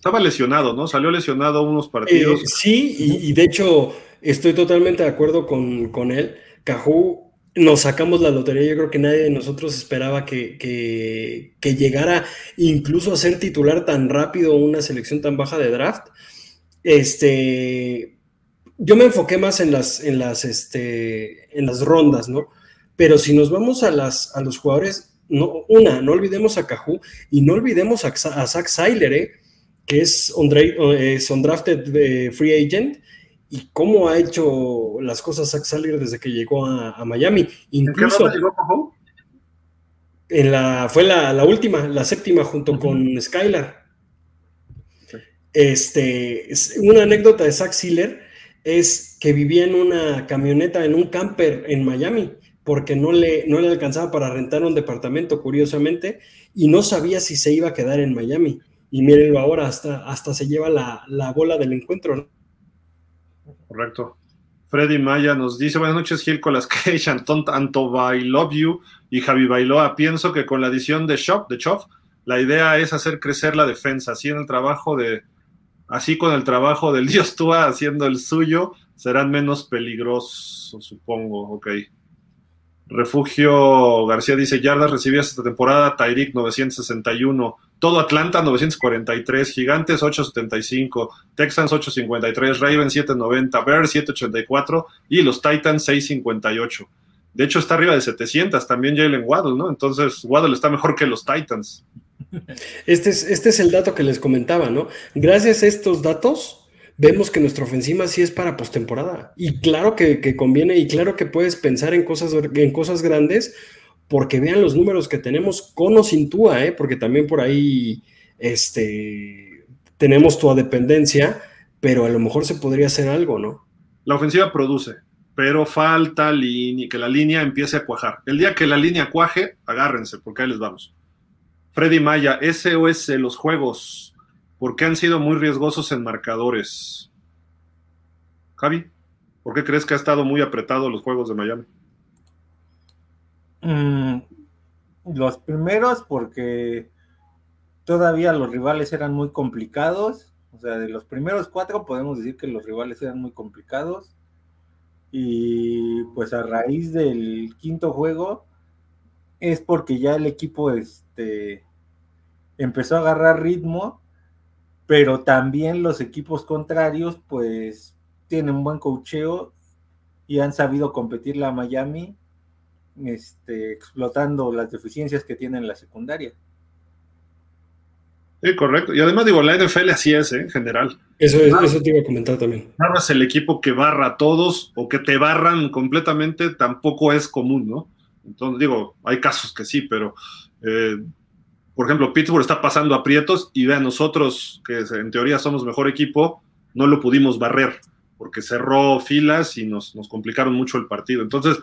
Estaba lesionado, ¿no? Salió lesionado unos partidos. Eh, sí, y, de hecho estoy totalmente de acuerdo con, él. Cajú, nos sacamos la lotería. Yo creo que nadie de nosotros esperaba que, que, llegara incluso a ser titular tan rápido una selección tan baja de draft. Este, yo me enfoqué más en las, en las, este, en las rondas, ¿no? Pero si nos vamos a, las, a los jugadores, no, una, no olvidemos a Cajú y no olvidemos a, a Zach Seiler, ¿eh? Que es un, drafted eh, free agent, y cómo ha hecho las cosas Zach Salir desde que llegó a, Miami. Incluso, ¿En qué llegó, En la, fue la, última, la séptima, junto con Skylar. Este, una anécdota de Zach Sealer es que vivía en una camioneta, en un camper en Miami, porque no le, no le alcanzaba para rentar un departamento, curiosamente, y no sabía si se iba a quedar en Miami y mírenlo ahora, hasta, hasta se lleva la, bola del encuentro. Correcto. Freddy Maya nos dice, buenas noches Gil con las Cage, Anton Anto I Love You y Javi Bailoa. Pienso que con la edición de Shop, de Chop, la idea es hacer crecer la defensa, así en el trabajo de, así con el trabajo del Dios Tua haciendo el suyo, serán menos peligrosos, supongo, ok. Refugio García dice, Yardas recibidas esta temporada, Tyreek 961, todo Atlanta 943, Gigantes 875, Texans 853, Ravens 790, Bears 784 y los Titans 658. De hecho está arriba de 700 también Jalen Waddle, ¿no? Entonces Waddle está mejor que los Titans. Este es, este es el dato que les comentaba, ¿no? Gracias a estos datos, vemos que nuestra ofensiva sí es para postemporada. Y claro que, conviene y claro que puedes pensar en cosas, en cosas grandes porque vean los números que tenemos con o sin ¿eh? porque también por ahí este, tenemos tu dependencia, pero a lo mejor se podría hacer algo, ¿no? La ofensiva produce, pero falta que la línea empiece a cuajar. El día que la línea cuaje, agárrense, porque ahí les vamos. Freddy Maya, SOS, los juegos, porque han sido muy riesgosos en marcadores. Javi, ¿por qué crees que ha estado muy apretado los juegos de Miami? Mm, los primeros porque todavía los rivales eran muy complicados. O sea, de los primeros cuatro podemos decir que los rivales eran muy complicados. Y pues a raíz del quinto juego es porque ya el equipo este, empezó a agarrar ritmo pero también los equipos contrarios pues tienen un buen cocheo y han sabido competir la Miami este, explotando las deficiencias que tiene en la secundaria. Sí, correcto. Y además digo, la NFL así es, ¿eh? en general. Eso, es, eso te iba a comentar también. Barras el equipo que barra a todos o que te barran completamente tampoco es común, ¿no? Entonces digo, hay casos que sí, pero eh, por ejemplo, Pittsburgh está pasando aprietos y vean, nosotros, que en teoría somos mejor equipo, no lo pudimos barrer porque cerró filas y nos, complicaron mucho el partido. Entonces,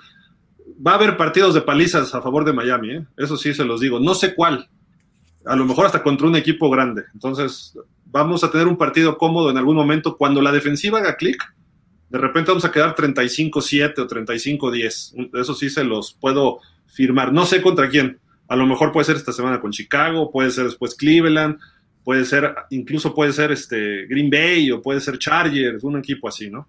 va a haber partidos de palizas a favor de Miami, ¿eh? eso sí se los digo. No sé cuál, a lo mejor hasta contra un equipo grande. Entonces, vamos a tener un partido cómodo en algún momento cuando la defensiva haga clic. De repente vamos a quedar 35-7 o 35-10. Eso sí se los puedo firmar. No sé contra quién. A lo mejor puede ser esta semana con Chicago, puede ser después Cleveland, puede ser, incluso puede ser este Green Bay o puede ser Chargers, un equipo así, ¿no?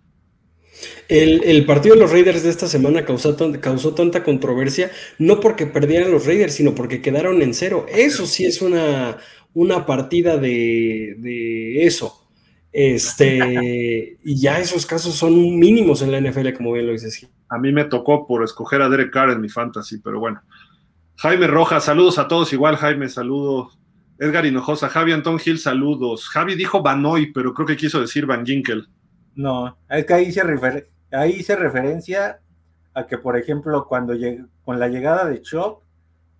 El, partido de los Raiders de esta semana causó, causó, tanta controversia, no porque perdieran los Raiders, sino porque quedaron en cero. Eso sí es una, una partida de, de eso. Este, y ya esos casos son mínimos en la NFL, como bien lo dices. A mí me tocó por escoger a Derek Carr en mi fantasy, pero bueno. Jaime Rojas, saludos a todos igual, Jaime, saludos. Edgar Hinojosa, Javi Antón Gil, saludos. Javi dijo Banoy, pero creo que quiso decir Van Ginkel. No, es que ahí se, ahí hice referencia a que, por ejemplo, cuando con la llegada de Chop,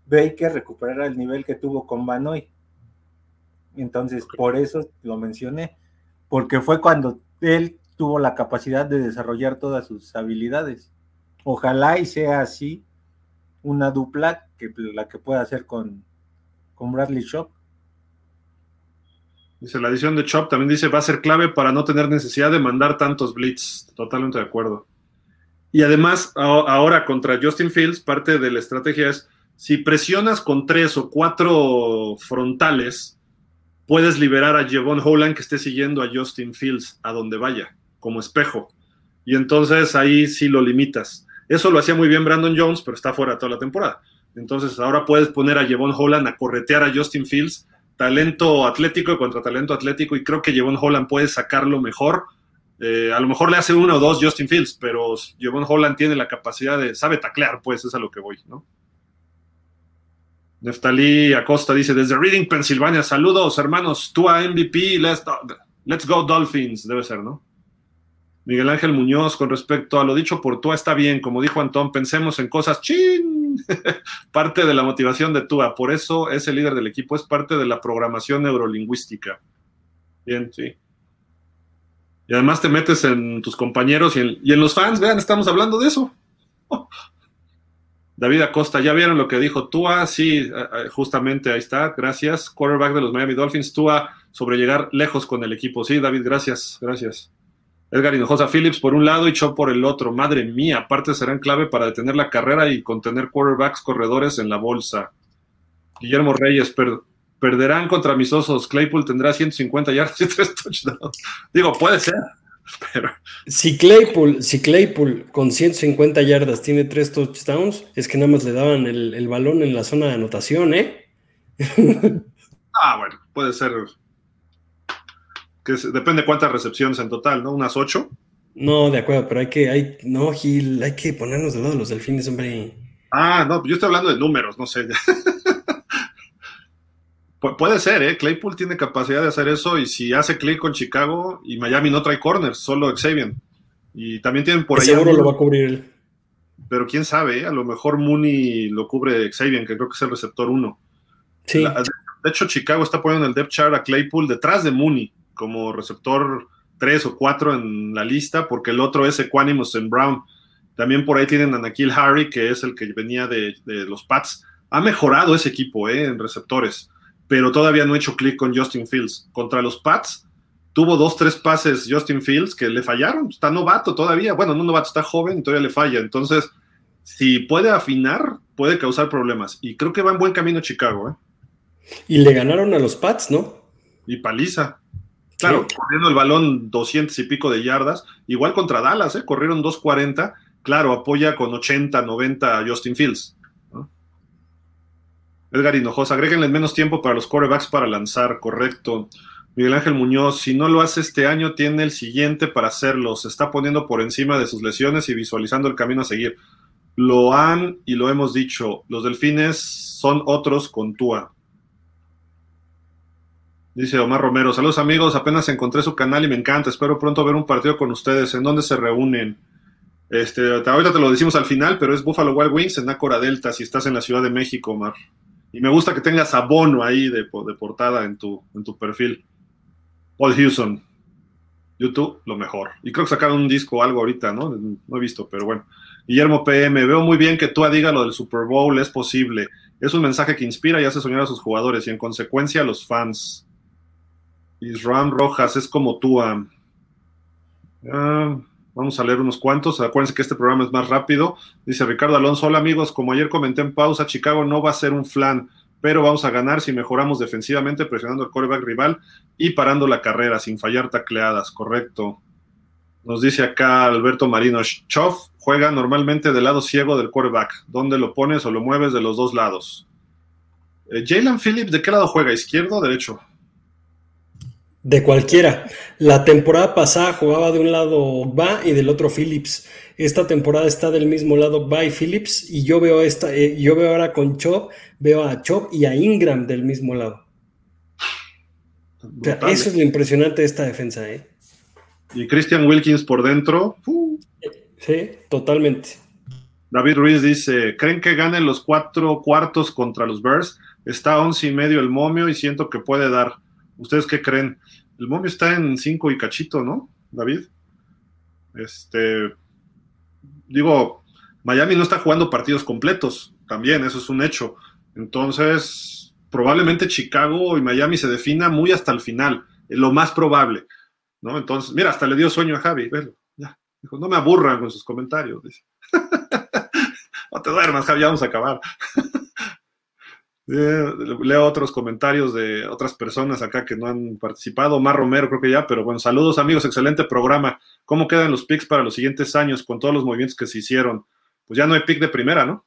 Baker recuperara el nivel que tuvo con Banoy. Entonces, por eso lo mencioné porque fue cuando él tuvo la capacidad de desarrollar todas sus habilidades. Ojalá y sea así una dupla que la que pueda hacer con, con Bradley Shop. Dice, la edición de Chop también dice, va a ser clave para no tener necesidad de mandar tantos blitz. Totalmente de acuerdo. Y además, ahora contra Justin Fields, parte de la estrategia es, si presionas con tres o cuatro frontales, puedes liberar a Jevon Holland que esté siguiendo a Justin Fields a donde vaya, como espejo. Y entonces ahí sí lo limitas. Eso lo hacía muy bien Brandon Jones, pero está fuera toda la temporada. Entonces ahora puedes poner a Jevon Holland a corretear a Justin Fields, talento atlético contra talento atlético, y creo que Jevon Holland puede sacarlo mejor. Eh, a lo mejor le hace uno o dos Justin Fields, pero Jevon Holland tiene la capacidad de, sabe taclear, pues es a lo que voy, ¿no? Neftalí Acosta dice, desde Reading, Pensilvania, saludos hermanos, tú a MVP, let's, let's go Dolphins, debe ser, ¿no? Miguel Ángel Muñoz, con respecto a lo dicho por Tua, está bien, como dijo Antón, pensemos en cosas chin, parte de la motivación de Tua, por eso es el líder del equipo, es parte de la programación neurolingüística. Bien, sí. Y además te metes en tus compañeros y en, los fans, vean, estamos hablando de eso. David Acosta, ¿ya vieron lo que dijo Tua? Sí, justamente ahí está, gracias. Quarterback de los Miami Dolphins, Tua sobre llegar lejos con el equipo. Sí, David, gracias, gracias. Edgar Hinojosa Phillips por un lado y Chop por el otro. Madre mía, aparte serán clave para detener la carrera y contener quarterbacks corredores en la bolsa. Guillermo Reyes, perderán contra mis osos. Claypool tendrá 150 yardas y 3 touchdowns. Digo, puede ser. Si Claypool, si Claypool con 150 yardas tiene tres touchdowns, es que nada más le daban el, balón en la zona de anotación, ¿eh? ah, bueno, puede ser. Que depende cuántas recepciones en total, ¿no? ¿Unas ocho? No, de acuerdo, pero hay que, hay, no, Gil, hay que ponernos de lado de los delfines, hombre. Ah, no, yo estoy hablando de números, no sé. puede ser, ¿eh? Claypool tiene capacidad de hacer eso y si hace clic con Chicago y Miami no trae corners, solo Xavier. Y también tienen por ahí. Seguro lo va a cubrir él. Pero quién sabe, ¿eh? a lo mejor Mooney lo cubre Xavier, que creo que es el receptor 1. Sí. de hecho, Chicago está poniendo el depth chart a Claypool detrás de Mooney como receptor 3 o 4 en la lista, porque el otro es Equanimous en Brown. También por ahí tienen a Nakil Harry, que es el que venía de, de los Pats. Ha mejorado ese equipo ¿eh? en receptores pero todavía no he hecho clic con Justin Fields. Contra los Pats, tuvo dos, tres pases Justin Fields que le fallaron. Está novato todavía. Bueno, no novato, está joven y todavía le falla. Entonces, si puede afinar, puede causar problemas. Y creo que va en buen camino Chicago. ¿eh? Y le ganaron a los Pats, ¿no? Y paliza. Claro, corriendo el balón 200 y pico de yardas. Igual contra Dallas, ¿eh? corrieron 240. Claro, apoya con 80, 90 a Justin Fields. Edgar Hinojosa, agréguenle menos tiempo para los corebacks para lanzar, correcto. Miguel Ángel Muñoz, si no lo hace este año, tiene el siguiente para hacerlo. Se está poniendo por encima de sus lesiones y visualizando el camino a seguir. Lo han y lo hemos dicho, los delfines son otros con Tua. Dice Omar Romero, saludos amigos, apenas encontré su canal y me encanta, espero pronto ver un partido con ustedes. ¿En dónde se reúnen? Este, ahorita te lo decimos al final, pero es Buffalo Wild Wings en Acora Delta, si estás en la Ciudad de México, Omar. Y me gusta que tengas abono ahí de, de portada en tu, en tu perfil. Paul Houston. YouTube, lo mejor. Y creo que sacaron un disco o algo ahorita, ¿no? No he visto, pero bueno. Guillermo PM, veo muy bien que tú diga lo del Super Bowl, es posible. Es un mensaje que inspira y hace soñar a sus jugadores y en consecuencia a los fans. Isram Rojas es como tú. Ah, Vamos a leer unos cuantos. Acuérdense que este programa es más rápido. Dice Ricardo Alonso, hola amigos, como ayer comenté en pausa, Chicago no va a ser un flan, pero vamos a ganar si mejoramos defensivamente, presionando al coreback rival y parando la carrera sin fallar tacleadas, correcto. Nos dice acá Alberto Marino, Choff juega normalmente del lado ciego del quarterback. ¿Dónde lo pones o lo mueves de los dos lados? Eh, Jalen Phillips, ¿de qué lado juega? ¿Izquierdo o derecho? De cualquiera. La temporada pasada jugaba de un lado Va y del otro Phillips. Esta temporada está del mismo lado Va y Phillips. Y yo veo esta, eh, yo veo ahora con Chop, veo a Chop y a Ingram del mismo lado. eso es lo impresionante de esta defensa, ¿eh? Y Christian Wilkins por dentro. Sí, totalmente. David Ruiz dice: ¿Creen que ganen los cuatro cuartos contra los Bears? Está a once y medio el momio y siento que puede dar. ¿Ustedes qué creen? El momio está en cinco y cachito, ¿no, David? Este. Digo, Miami no está jugando partidos completos, también, eso es un hecho. Entonces, probablemente Chicago y Miami se defina muy hasta el final, lo más probable. ¿no? Entonces, mira, hasta le dio sueño a Javi, ya. Dijo, no me aburran con sus comentarios. Dice. no te duermas, Javi, vamos a acabar. Eh, leo otros comentarios de otras personas acá que no han participado. Mar Romero, creo que ya, pero bueno, saludos amigos, excelente programa. ¿Cómo quedan los picks para los siguientes años con todos los movimientos que se hicieron? Pues ya no hay pick de primera, ¿no?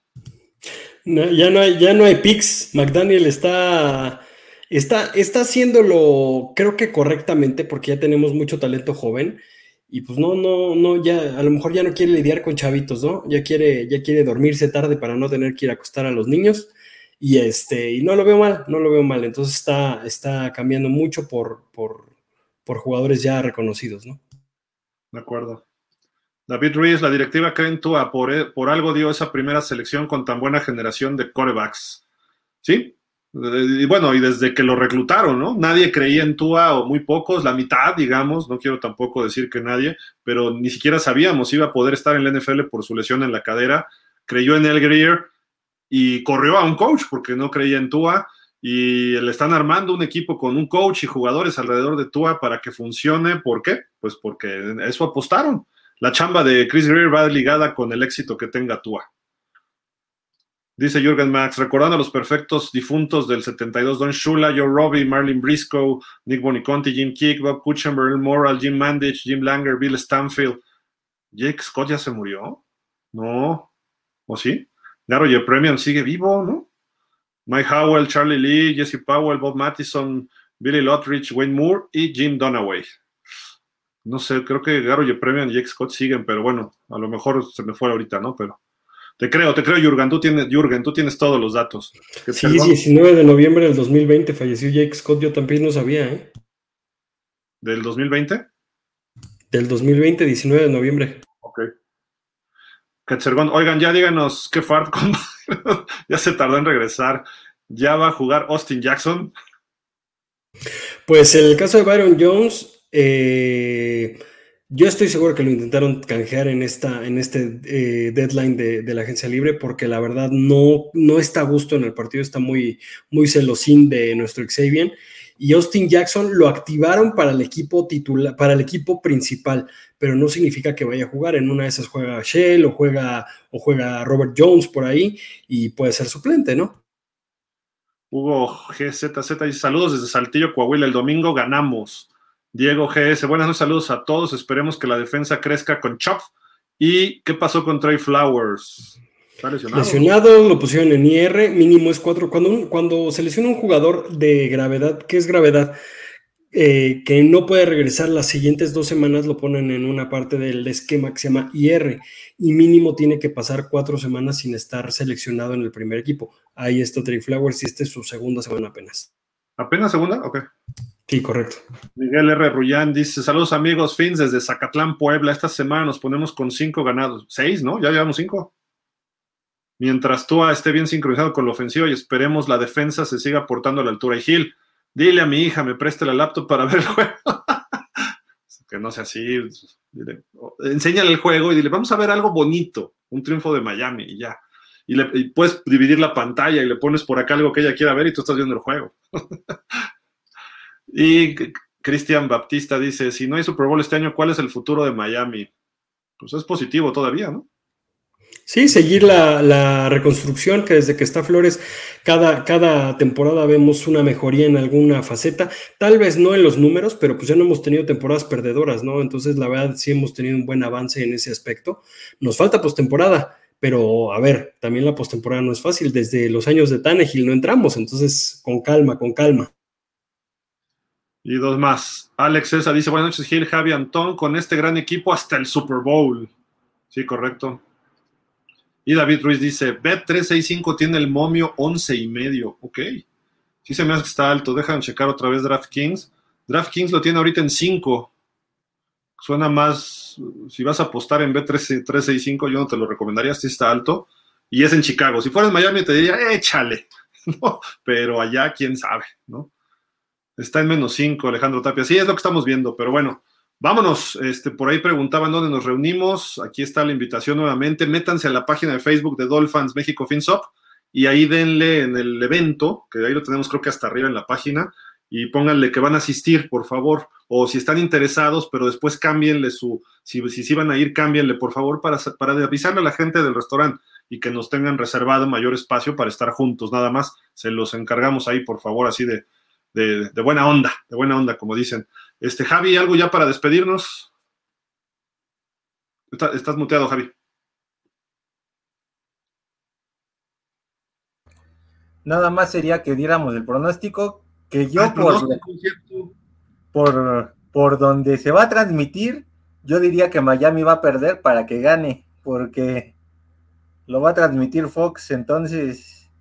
ya, no hay, ya no hay picks. McDaniel está Está, está haciéndolo, creo que correctamente, porque ya tenemos mucho talento joven. Y pues no, no, no, ya, a lo mejor ya no quiere lidiar con chavitos, ¿no? Ya quiere, ya quiere dormirse tarde para no tener que ir a acostar a los niños. Y este, y no lo veo mal, no lo veo mal. Entonces está, está cambiando mucho por, por, por jugadores ya reconocidos, ¿no? De acuerdo. David Ruiz, la directiva cree en Tua, por, por algo dio esa primera selección con tan buena generación de corebacks. ¿Sí? Y bueno, y desde que lo reclutaron, ¿no? Nadie creía en Tua, o muy pocos, la mitad, digamos, no quiero tampoco decir que nadie, pero ni siquiera sabíamos si iba a poder estar en la NFL por su lesión en la cadera. Creyó en el Greer y corrió a un coach porque no creía en Tua. Y le están armando un equipo con un coach y jugadores alrededor de Tua para que funcione. ¿Por qué? Pues porque eso apostaron. La chamba de Chris Greer va ligada con el éxito que tenga Tua. Dice Jürgen Max, recordando a los perfectos difuntos del 72, Don Shula, Joe Robbie, Marlin Briscoe, Nick Boniconti, Jim Kick, Bob Kuchenberg, Moral, Jim Mandich, Jim Langer, Bill Stanfield. ¿Jake Scott ya se murió? No. ¿O sí? Garo Premium sigue vivo, ¿no? Mike Howell, Charlie Lee, Jesse Powell, Bob Mattison, Billy Lotrich, Wayne Moore y Jim Donaway. No sé, creo que Garo Premium y Jake Scott siguen, pero bueno, a lo mejor se me fue ahorita, ¿no? Pero te creo, te creo, Jürgen. Tú tienes, Jürgen, tú tienes todos los datos. Sí, 19 de noviembre del 2020 falleció Jake Scott. Yo también no sabía, ¿eh? ¿Del 2020? Del 2020, 19 de noviembre. Oigan, ya díganos qué fart ya se tardó en regresar. ¿Ya va a jugar Austin Jackson? Pues en el caso de Byron Jones, eh, yo estoy seguro que lo intentaron canjear en, esta, en este eh, deadline de, la agencia libre porque la verdad no, no está a gusto en el partido, está muy, muy celosín de nuestro Xavier. Y Austin Jackson lo activaron para el equipo titular, para el equipo principal, pero no significa que vaya a jugar. En una de esas juega Shell o juega, o juega Robert Jones por ahí y puede ser suplente, ¿no? Hugo GZZ y saludos desde Saltillo, Coahuila. El domingo ganamos. Diego GS, buenas noches, saludos a todos. Esperemos que la defensa crezca con Chop. ¿Y qué pasó con Trey Flowers? ¿Está lesionado? Lesionado, lo pusieron en IR, mínimo es cuatro. Cuando, cuando se lesiona un jugador de gravedad, ¿qué es gravedad? Eh, que no puede regresar las siguientes dos semanas, lo ponen en una parte del esquema que se llama IR y mínimo tiene que pasar cuatro semanas sin estar seleccionado en el primer equipo. Ahí está Trey Flowers y esta es su segunda semana apenas. ¿Apenas segunda? Ok. Sí, correcto. Miguel R. Rullán dice: Saludos amigos, Fins desde Zacatlán, Puebla. Esta semana nos ponemos con cinco ganados. Seis, ¿no? Ya llevamos cinco. Mientras Tua esté bien sincronizado con la ofensiva y esperemos la defensa se siga portando a la altura. Y Gil, dile a mi hija, me preste la laptop para ver el juego. que no sea así. enséñale el juego y dile, vamos a ver algo bonito, un triunfo de Miami y ya. Y, le, y puedes dividir la pantalla y le pones por acá algo que ella quiera ver y tú estás viendo el juego. Y Cristian Baptista dice, si no hay Super Bowl este año, ¿cuál es el futuro de Miami? pues es positivo todavía, ¿no? Sí, seguir la, reconstrucción, que desde que está Flores, cada, cada temporada vemos una mejoría en alguna faceta, tal vez no en los números, pero pues ya no hemos tenido temporadas perdedoras, ¿no? Entonces, la verdad, sí hemos tenido un buen avance en ese aspecto. Nos falta postemporada, pero a ver, también la postemporada no es fácil, desde los años de Tannehill no entramos, entonces, con calma, con calma. Y dos más. Alex César dice, buenas noches, Gil, Javi, Antón, con este gran equipo hasta el Super Bowl. Sí, correcto. Y David Ruiz dice, Bet365 tiene el momio 11 y medio. Ok. Sí se me hace que está alto. Déjame checar otra vez DraftKings. DraftKings lo tiene ahorita en 5. Suena más, si vas a apostar en Bet365, yo no te lo recomendaría, si está alto. Y es en Chicago. Si fuera en Miami te diría, échale. pero allá, quién sabe, ¿no? Está en menos 5, Alejandro Tapia. Sí, es lo que estamos viendo, pero bueno. Vámonos, este, por ahí preguntaban dónde nos reunimos. Aquí está la invitación nuevamente. Métanse a la página de Facebook de Dolphins México FinSop y ahí denle en el evento, que ahí lo tenemos creo que hasta arriba en la página, y pónganle que van a asistir, por favor. O si están interesados, pero después cámbienle su, si, si, van a ir, cámbienle, por favor, para, para avisarle a la gente del restaurante y que nos tengan reservado mayor espacio para estar juntos, nada más. Se los encargamos ahí, por favor, así de, de, de buena onda, de buena onda, como dicen. Este, Javi, ¿algo ya para despedirnos? estás muteado, Javi. Nada más sería que diéramos el pronóstico que yo ah, por, por, por donde se va a transmitir, yo diría que Miami va a perder para que gane, porque lo va a transmitir Fox, entonces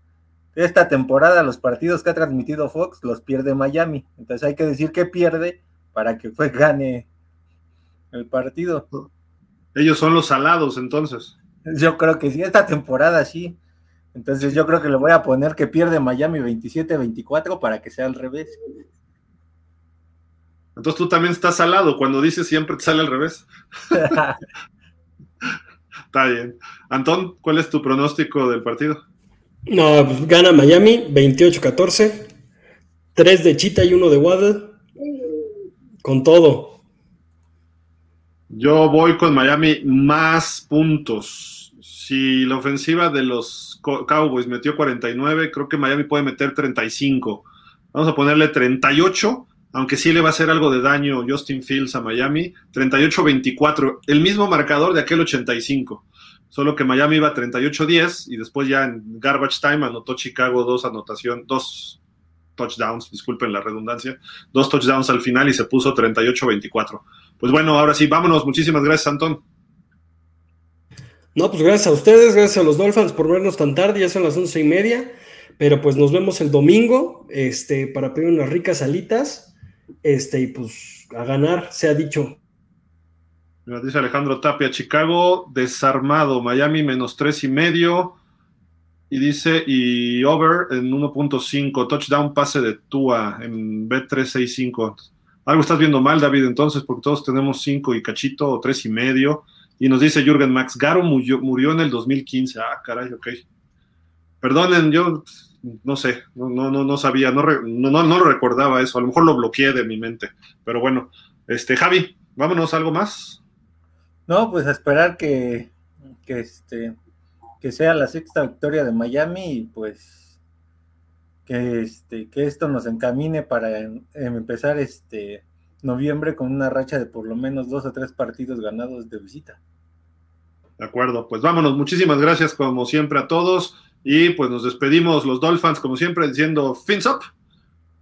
esta temporada los partidos que ha transmitido Fox los pierde Miami, entonces hay que decir que pierde para que fue gane el partido. Ellos son los salados, entonces. Yo creo que sí, esta temporada sí. Entonces yo creo que le voy a poner que pierde Miami 27-24 para que sea al revés. Entonces tú también estás salado, cuando dices siempre te sale al revés. Está bien. Antón, ¿cuál es tu pronóstico del partido? No, pues gana Miami 28-14, 3 de Chita y 1 de Waddle con todo. Yo voy con Miami más puntos. Si la ofensiva de los Cowboys metió 49, creo que Miami puede meter 35. Vamos a ponerle 38, aunque sí le va a hacer algo de daño Justin Fields a Miami. 38-24, el mismo marcador de aquel 85. Solo que Miami iba 38-10 y después ya en garbage time anotó Chicago dos anotación, dos touchdowns, disculpen la redundancia, dos touchdowns al final y se puso 38-24. Pues bueno, ahora sí, vámonos. Muchísimas gracias, Antón. No, pues gracias a ustedes, gracias a los Dolphins por vernos tan tarde, ya son las once y media, pero pues nos vemos el domingo, este, para pedir unas ricas alitas, este, y pues a ganar, se ha dicho. Dice Alejandro Tapia, Chicago desarmado, Miami menos tres y medio, y dice, y over en 1.5, touchdown pase de Tua en B365. Algo estás viendo mal, David, entonces, porque todos tenemos 5 y cachito o 3 y medio. Y nos dice Jürgen Max, Garo murió, en el 2015. Ah, caray, ok. Perdonen, yo no sé, no, no, no, sabía, no, no, no, recordaba eso. A lo mejor lo bloqueé de mi mente. Pero bueno, este, Javi, vámonos, ¿algo más? No, pues a esperar que, que este que sea la sexta victoria de Miami y pues que, este, que esto nos encamine para empezar este noviembre con una racha de por lo menos dos o tres partidos ganados de visita. De acuerdo, pues vámonos. Muchísimas gracias como siempre a todos y pues nos despedimos los Dolphins como siempre diciendo fins up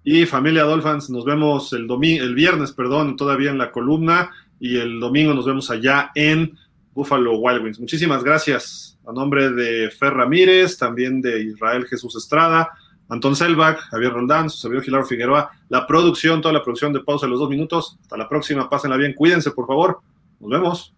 y familia Dolphins nos vemos el domingo, el viernes, perdón, todavía en la columna y el domingo nos vemos allá en Buffalo Wild Wings. Muchísimas gracias a nombre de Fer Ramírez, también de Israel Jesús Estrada, Antón Selbach, Javier Roldán, su servidor Gilaro Figueroa, la producción, toda la producción de pausa de los dos minutos. Hasta la próxima, pásenla bien, cuídense por favor. Nos vemos.